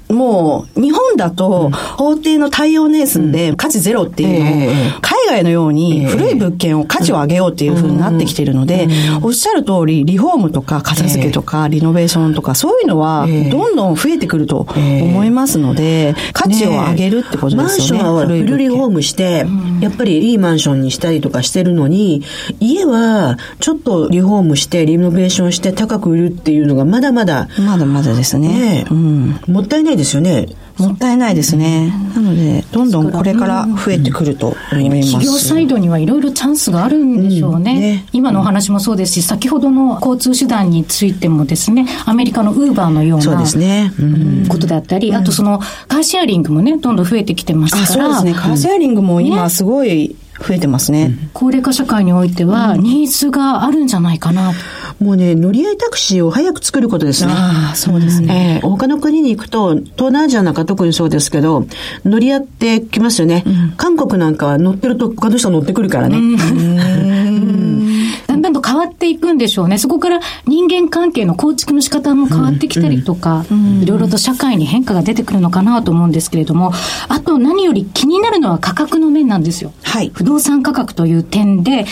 もう日本だと法定の対応年数で価値ゼロっていうのを、ええ海外のように古い物件を価値を上げようっていうふうになってきてるので、おっしゃる通りリフォームとか片付けとかリノベーションとかそういうのはええ。どんどん増えてくると思いますので、価値を上げるってことですよね。マンションはフルリフォームして、やっぱりいいマンションにしたりとかしてるのに、家はちょっとリフォームして、リノベーションして高く売るっていうのがまだまだ、まだまだですね。ねうん。もったいないですよね。もったいないですね。なので、どんどんこれから増えてくると思います。企業サイドにはいろいろチャンスがあるんでしょうね,、うん。ね。今のお話もそうですし、先ほどの交通手段についてもですね、アメリカのウーバーのようそうなですね。うん。ことだったり、あとそのカーシェアリングもね、どんどん増えてきてますあ、から、そうですね。カーシェアリングも今すごい増えてますね。高齢化社会においてはニーズがあるんじゃないかな。もうね、乗り合いタクシーを早く作ることですね。ああ、そうですね。えー他の国に行くと、東南アジアなんか特にそうですけど、乗り合ってきますよね。韓国なんかは乗ってると他の人乗ってくるからね。だんだんと変わっていくんでしょうね。そこから人間関係の構築の仕方も変わってきたりとか、いろいろと社会に変化が出てくるのかなと思うんですけれども、あと何より気になるのは価格の面なんですよ。はい不動産価格という点で、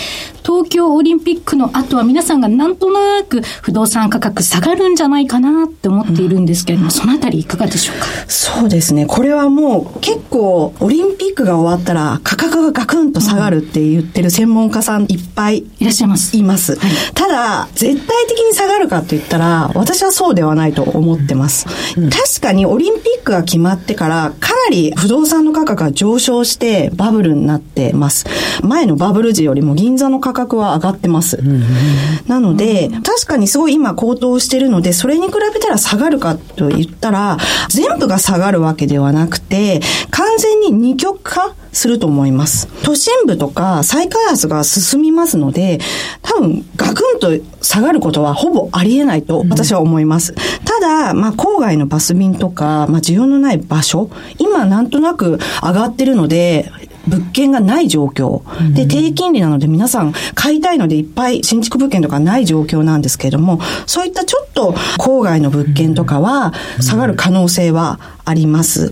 東京オリンピックの後は皆さんがなんとなく不動産価格下がるんじゃないかなって思っているんですけれども、そのあたりいかがでしょうか？そうですね。これはもう結構オリンピックが終わったら価格がガクンと下がるって言ってる専門家さんいっぱいいらっしゃいます。います。ただ、絶対的に下がるかって言ったら、私はそうではないと思ってます。確かにオリンピックが決まってから、かなり不動産の価格が上昇してバブルになってます。前のバブル時よりも銀座の価格は上がってます。なので、確かにすごい今高騰してるので、それに比べたら下がるかと言ったら、全部が下がるわけではなくて、完全に二極化すると思います。都心部とか再開発が進みますので、多分ガクンと下がることはほぼありえないと私は思います。ただ、まあ郊外のバス便とか、まあ需要のない場所、今なんとなく上がってるので、物件がない状況。で、低金利なので皆さん買いたいのでいっぱい新築物件とかない状況なんですけれども、そういったちょっと郊外の物件とかは下がる可能性はあります。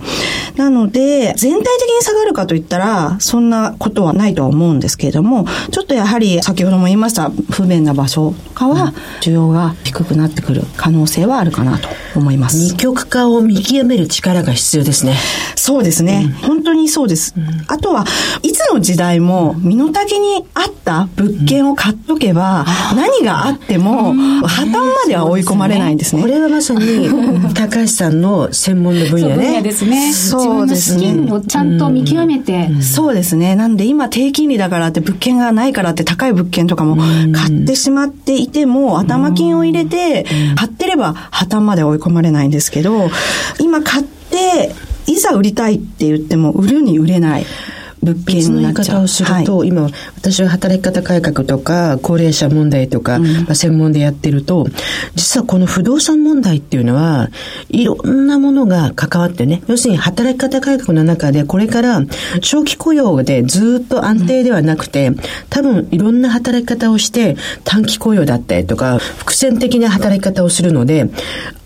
なので、全体的に下がるかといったら、そんなことはないとは思うんですけれども、ちょっとやはり先ほども言いました不便な場所とかは需要が低くなってくる可能性はあるかなと思います。二極化を見極める力が必要ですね。そうですね。本当にそうです。あとは、いつの時代も身の丈に合った物件を買っとけば、何があっても破綻までは追い込まれないんですね。これはまさに *laughs* 高橋さんの専門の分野分野ね。ですね。そうですね。をちゃんと見極めて、そうですね。なんで今低金利だからって物件がないからって高い物件とかも買ってしまっていても頭金を入れて買ってれば破綻まで追い込まれないんですけど、今買っていざ売りたいって言っても売るに売れない物件別の言にないっちゃう。方をすると、今、私は働き方改革とか、高齢者問題とか、まあ、専門でやってると、実はこの不動産問題っていうのは、いろんなものが関わってね、要するに働き方改革の中で、これから長期雇用でずっと安定ではなくて、多分いろんな働き方をして、短期雇用だったりとか、伏線的な働き方をするので、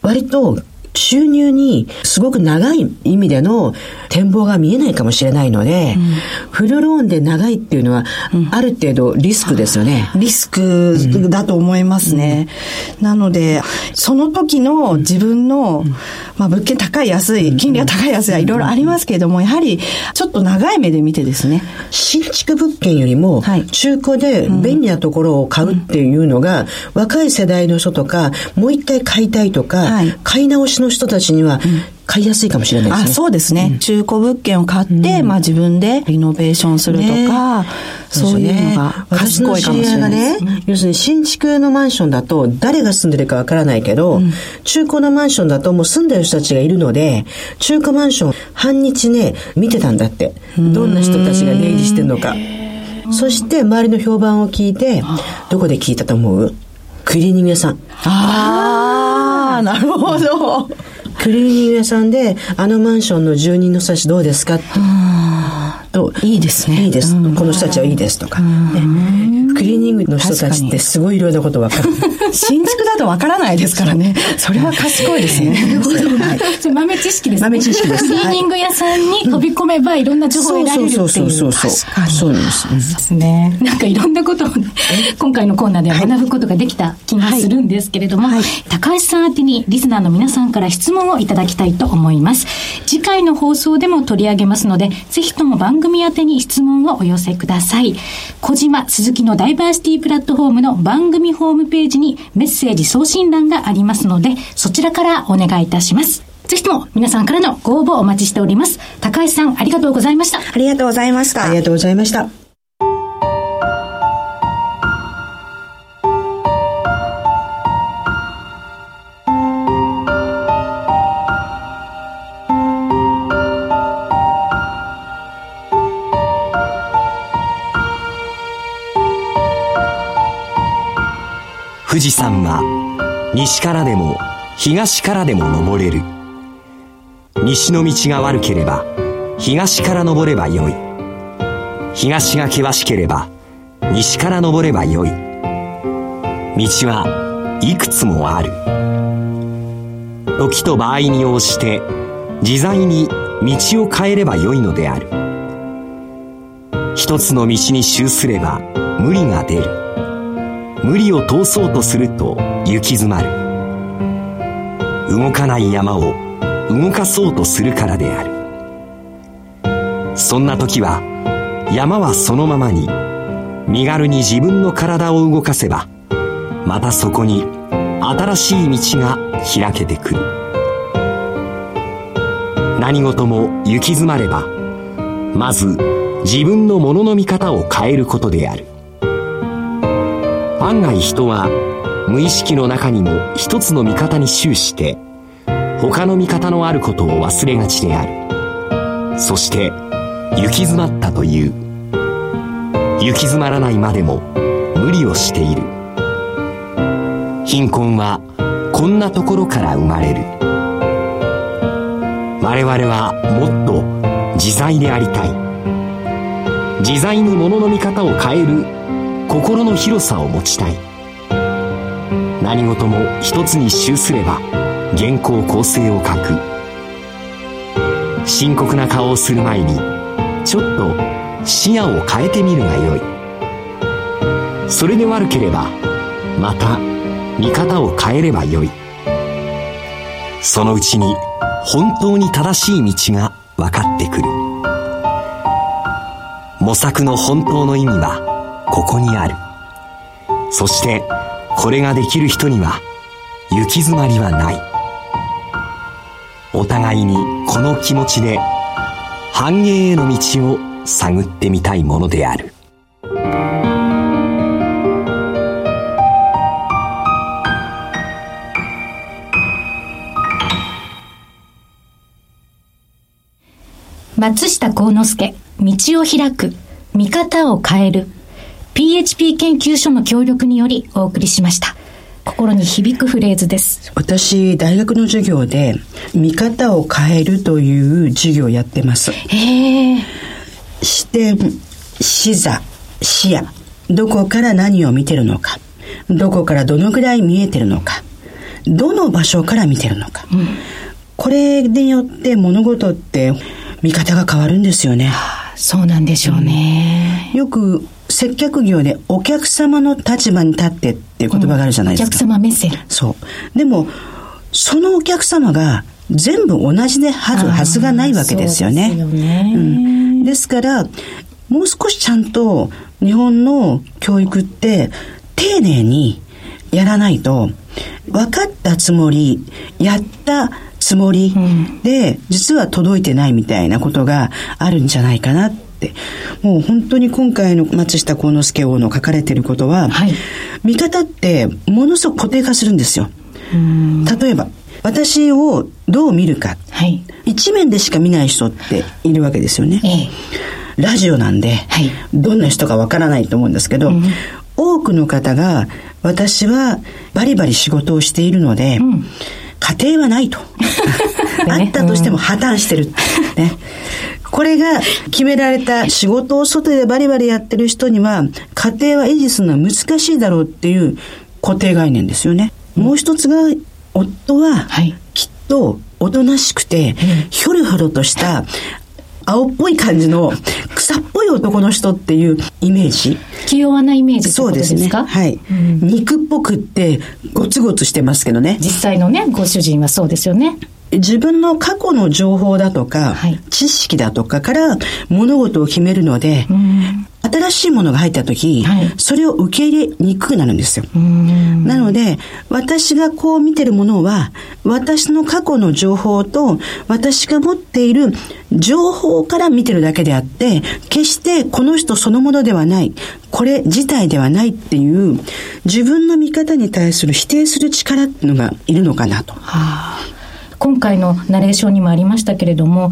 割と収入にすごく長い意味での展望が見えないかもしれないので、フルローンで長いっていうのは、ある程度リスクですよね。リスクだと思いますね。なので、その時の自分の、まあ物件高い安い、金利が高い安いはいろいろありますけれども、やはりちょっと長い目で見てですね。新築物件よりもはい、中古で便利なところを買うっていうのが、若い世代の人とか、もう一回買いたいとか、はい。買い直しの人たちには、買いやすいかもしれないですあね。そうですね、中古物件を買って、まあ自分でリノベーションするとか、そういうのが賢いかもしれないです。ね、要するに新築のマンションだと誰が住んでるかわからないけど、中古のマンションだともう住んでる人たちがいるので、中古マンション半日ね、見てたんだって。どんな人たちが出入りしてるのか。そして周りの評判を聞いて、どこで聞いたと思う？クリーニング屋さん。ああ、なるほど。クリーニング屋さんで、あのマンションの住人の人たちどうですかって。といいですねいいです。この人たちはいいですとか。ねクリーニングの人たちってすごいいろんなこと分かる。*laughs* 新築だとわからないですからね。それは賢いですね。豆知識ですね。豆知識ですクリーニング屋さんに飛び込めばいろんな情報を得られるっていう。そうそうそうそう。そうなんです。うんですね。なんかいろんなことをね、今回のコーナーでは学ぶことができた気がするんですけれども、高橋さん宛てにリスナーの皆さんから質問をいただきたいと思います。次回の放送でも取り上げますので、ぜひとも番組宛てに質問をお寄せください。小島鈴木のダイバーシティプラットフォームの番組ホームページにメッセージ送信欄がありますので、そちらからお願いいたします。ぜひとも皆さんからのご応募お待ちしております。高橋さん、ありがとうございました。ありがとうございました。ありがとうございました。富士山は西からでも東からでも登れる。西の道が悪ければ東から登ればよい。東が険しければ西から登ればよい。道はいくつもある。時と場合に応じて自在に道を変えればよいのである。一つの道に集すれば無理が出る。無理を通そうとすると行き詰まる。動かない山を動かそうとするからである。そんな時は山はそのままに身軽に自分の体を動かせばまたそこに新しい道が開けてくる。何事も行き詰まればまず自分のものの見方を変えることである。案外人は無意識の中にも一つの見方に終して他の見方のあることを忘れがちである。そして行き詰まったという。行き詰まらないまでも無理をしている。貧困はこんなところから生まれる。我々はもっと自在でありたい。自在に物の見方を変える心の広さを持ちたい。何事も一つに集すれば原稿構成を書く。深刻な顔をする前にちょっと視野を変えてみるがよい。それで悪ければまた見方を変えればよい。そのうちに本当に正しい道が分かってくる。模索の本当の意味はここにある。そしてこれができる人には行き詰まりはない。お互いにこの気持ちで繁栄への道を探ってみたいものである。松下幸之助、道を開く、見方を変える、PHP 研究所の協力によりお送りしました。心に響くフレーズです。私、大学の授業で、見方を変えるという授業をやってます。へ視点、視座、視野。どこから何を見てるのか。どこからどのぐらい見えてるのか。どの場所から見てるのか。うん、これによって物事って見方が変わるんですよね。そうなんでしょうね。よく接客業でお客様の立場に立ってっていう言葉があるじゃないですか。うん、お客様目線。そう。でも、そのお客様が全部同じではずはずがないわけですよね。ですよね。うん。ですから、もう少しちゃんと日本の教育って丁寧にやらないと、分かったつもり、やったつもりで、実は届いてないみたいなことがあるんじゃないかなって。もう本当に今回の松下幸之助王の書かれてることは、はい、見方ってものすごく固定化するんですよ。例えば、私をどう見るか、はい、一面でしか見ない人っているわけですよね。ええ、ラジオなんで、はい、どんな人かわからないと思うんですけど、うん、多くの方が私はバリバリ仕事をしているので、うん。家庭はないと。*laughs* あったとしても破綻してる。ね。これが決められた仕事を外でバリバリやってる人には、家庭は維持するのは難しいだろうっていう固定概念ですよね。もう一つが、夫は、きっと、おとなしくて、ひょろひょろとした青っぽい感じの草っぽい男の人っていうイメージ。器用なイメージそうですね。はい、うん、肉っぽくってゴツゴツしてますけどね。実際のね、ご主人はそうですよね。自分の過去の情報だとか、はい、知識だとかから物事を決めるので、新しいものが入った時、はい、それを受け入れにくくなるんですよ。なので、私がこう見てるものは、私の過去の情報と、私が持っている情報から見てるだけであって、決してこの人そのものではない、これ自体ではないっていう、自分の見方に対する否定する力っていうのがいるのかなと。はあ今回のナレーションにもありましたけれども、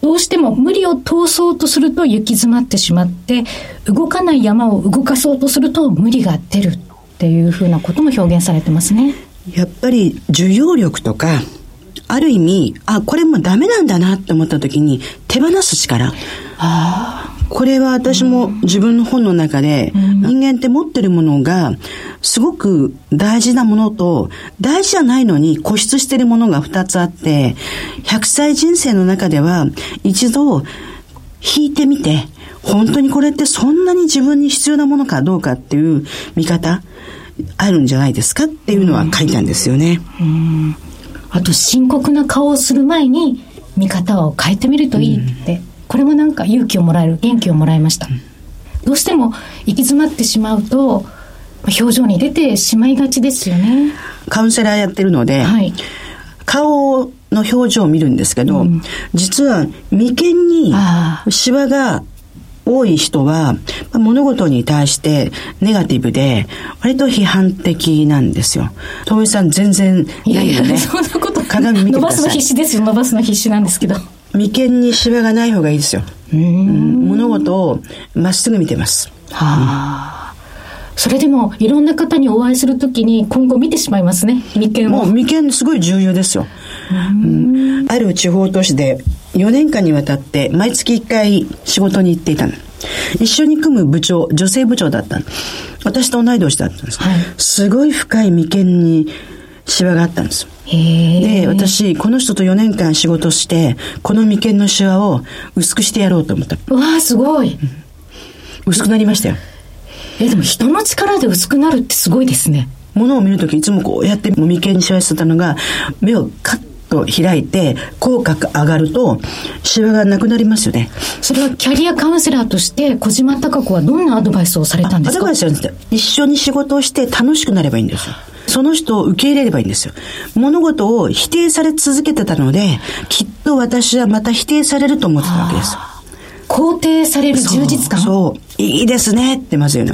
どうしても無理を通そうとすると行き詰まってしまって、動かない山を動かそうとすると無理が出るっていうふうなことも表現されてますね。やっぱり受容力とか、ある意味、あ、これもダメなんだなって思った時に手放す力。これは私も自分の本の中で、人間って持ってるものが、すごく大事なものと、大事じゃないのに固執してるものが2つあって、100歳人生の中では、一度、引いてみて、本当にこれってそんなに自分に必要なものかどうかっていう見方、あるんじゃないですかっていうのは書いたんですよね。うん。あと深刻な顔をする前に見方を変えてみるといいって、うん、これもなんか勇気をもらえる元気をもらいました、うん、どうしても行き詰まってしまうと表情に出てしまいがちですよねカウンセラーやってるので、はい、顔の表情を見るんですけど、うん、実は眉間にシワが多い人は、物事に対してネガティブで、割と批判的なんですよ。遠井さん全然ないよね。そんなこと鏡見て伸ばすの必死ですよ。伸ばすの必死なんですけど。眉間にシワがない方がいいですよ。物事をまっすぐ見てます。はあ。それでも、いろんな方にお会いするときに、今後見てしまいますね、眉間もう眉間すごい重要ですよ。うん、ある地方都市で4年間にわたって毎月1回仕事に行っていたの。一緒に組む部長、女性部長だったの。私と同い年だったんです。はい、すごい深い眉間にシワがあったんですで、私、この人と4年間仕事して、この眉間のシワを薄くしてやろうと思った。うわあすごい、薄くなりましたよ。え、でも人の力で薄くなるってすごいですね。ものを見るときいつもこうやって眉間にシワしてたのが、目をカッと開いて、口角上がると、シワがなくなりますよね。それはキャリアカウンセラーとして、小島隆子はどんなアドバイスをされたんですか？アドバイスは一緒に仕事をして楽しくなればいいんですよ。その人を受け入れればいいんですよ。物事を否定され続けてたので、きっと私はまた否定されると思ってたわけです。肯定される充実感？そう。いいですねってまず言う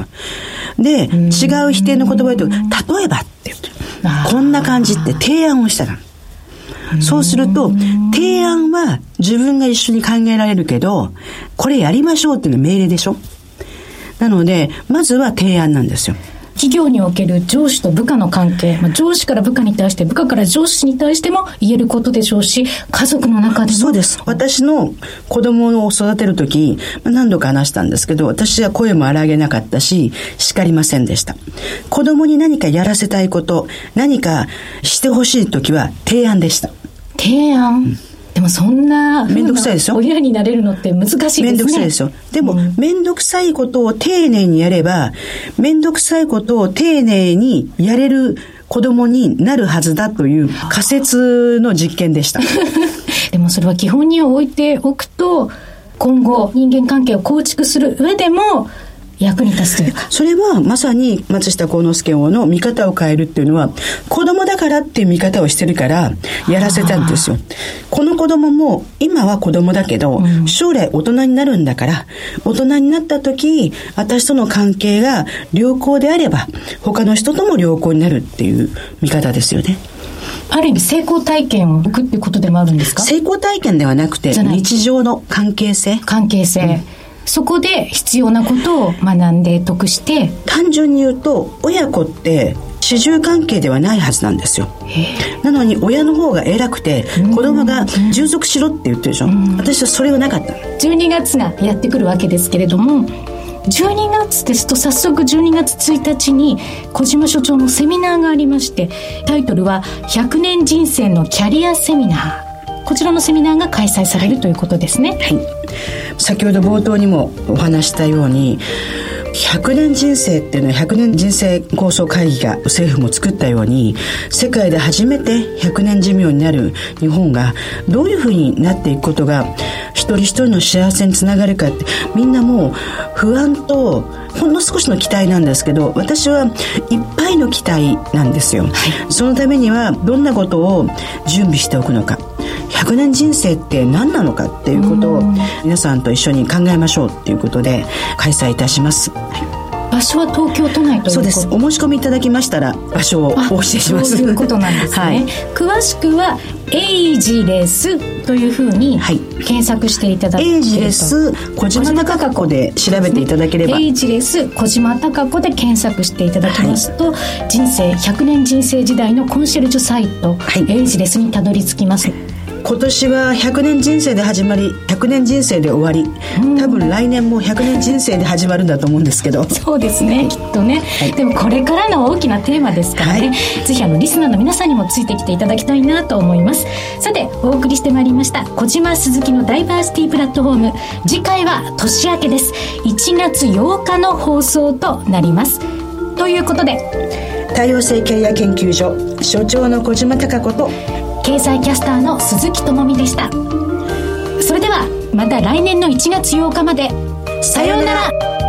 の。で、違う否定の言葉で言うと、例えばってこんな感じって提案をしたの。そうすると、提案は自分が一緒に考えられるけど、これやりましょうっていうのは命令でしょなので、まずは提案なんですよ。企業における上司と部下の関係、まあ、上司から部下に対して、部下から上司に対しても言えることでしょうし、家族の中でも。そうです。私の子供を育てるとき、まあ、何度か話したんですけど、私は声も荒げなかったし、叱りませんでした。子供に何かやらせたいこと、何かしてほしいときは提案でした。提案、うんでもそんなめんどくさいでしょ親になれるのって難しいですね。めんどくさいでしょ。でも、めんどくさいことを丁寧にやれば、めんどくさいことを丁寧にやれる子供になるはずだという仮説の実験でした。*laughs* でもそれは基本に置いておくと、今後人間関係を構築する上でも、役に立つというか。それはまさに松下幸之助王の見方を変えるっていうのは、子供だからっていう見方をしてるから、やらせたんですよ。この子供も、今は子供だけど、将来大人になるんだから、大人になった時、私との関係が良好であれば、他の人とも良好になるっていう見方ですよね。ある意味成功体験を置くっていうことでもあるんですか？成功体験ではなくて、日常の関係性。関係性。うんそこで必要なことを学んで得して。単純に言うと親子って主従関係ではないはずなんですよ。なのに親の方が偉くて子供が従属しろって言ってるでしょ。私はそれはなかった。12月がやってくるわけですけれども12月ですと早速12月1日に小島所長のセミナーがありましてタイトルは「100年人生のキャリアセミナー」こちらのセミナーが開催されるということですね。はい。先ほど冒頭にもお話したように、100年人生っていうのは100年人生構想会議が政府も作ったように世界で初めて100年寿命になる日本がどういうふうになっていくことが一人一人の幸せにつながるかってみんなもう不安とほんの少しの期待なんですけど私はいっぱいの期待なんですよ、はい、そのためにはどんなことを準備しておくのか100年人生って何なのかっていうことを皆さんと一緒に考えましょうっていうことで開催いたします。場所は東京都内とそうです。お申し込みいただきましたら場所をお教えします。そういうことなんですね、はい、詳しくはエイジレスというふうに検索していただけると、エイジレス小島貴子で調べていただければ。エイジレス小島貴子で検索していただきますと、はい、人生100年人生時代のコンシェルジュサイト、はい、エイジレスにたどり着きます、今年は100年人生で始まり100年人生で終わり。多分来年も100年人生で始まるんだと思うんですけど。そうですね。きっとね、はい、でもこれからの大きなテーマですからね、はい、ぜひあのリスナーの皆さんにもついてきていただきたいなと思います。さてお送りしてまいりました小島鈴木のダイバーシティプラットフォーム。次回は年明けです。1月8日の放送となります。ということで。多様性キャリア研究所所長の小島貴子と経済キャスターの鈴木智美でした。それではまた来年の1月8日まで。さようなら。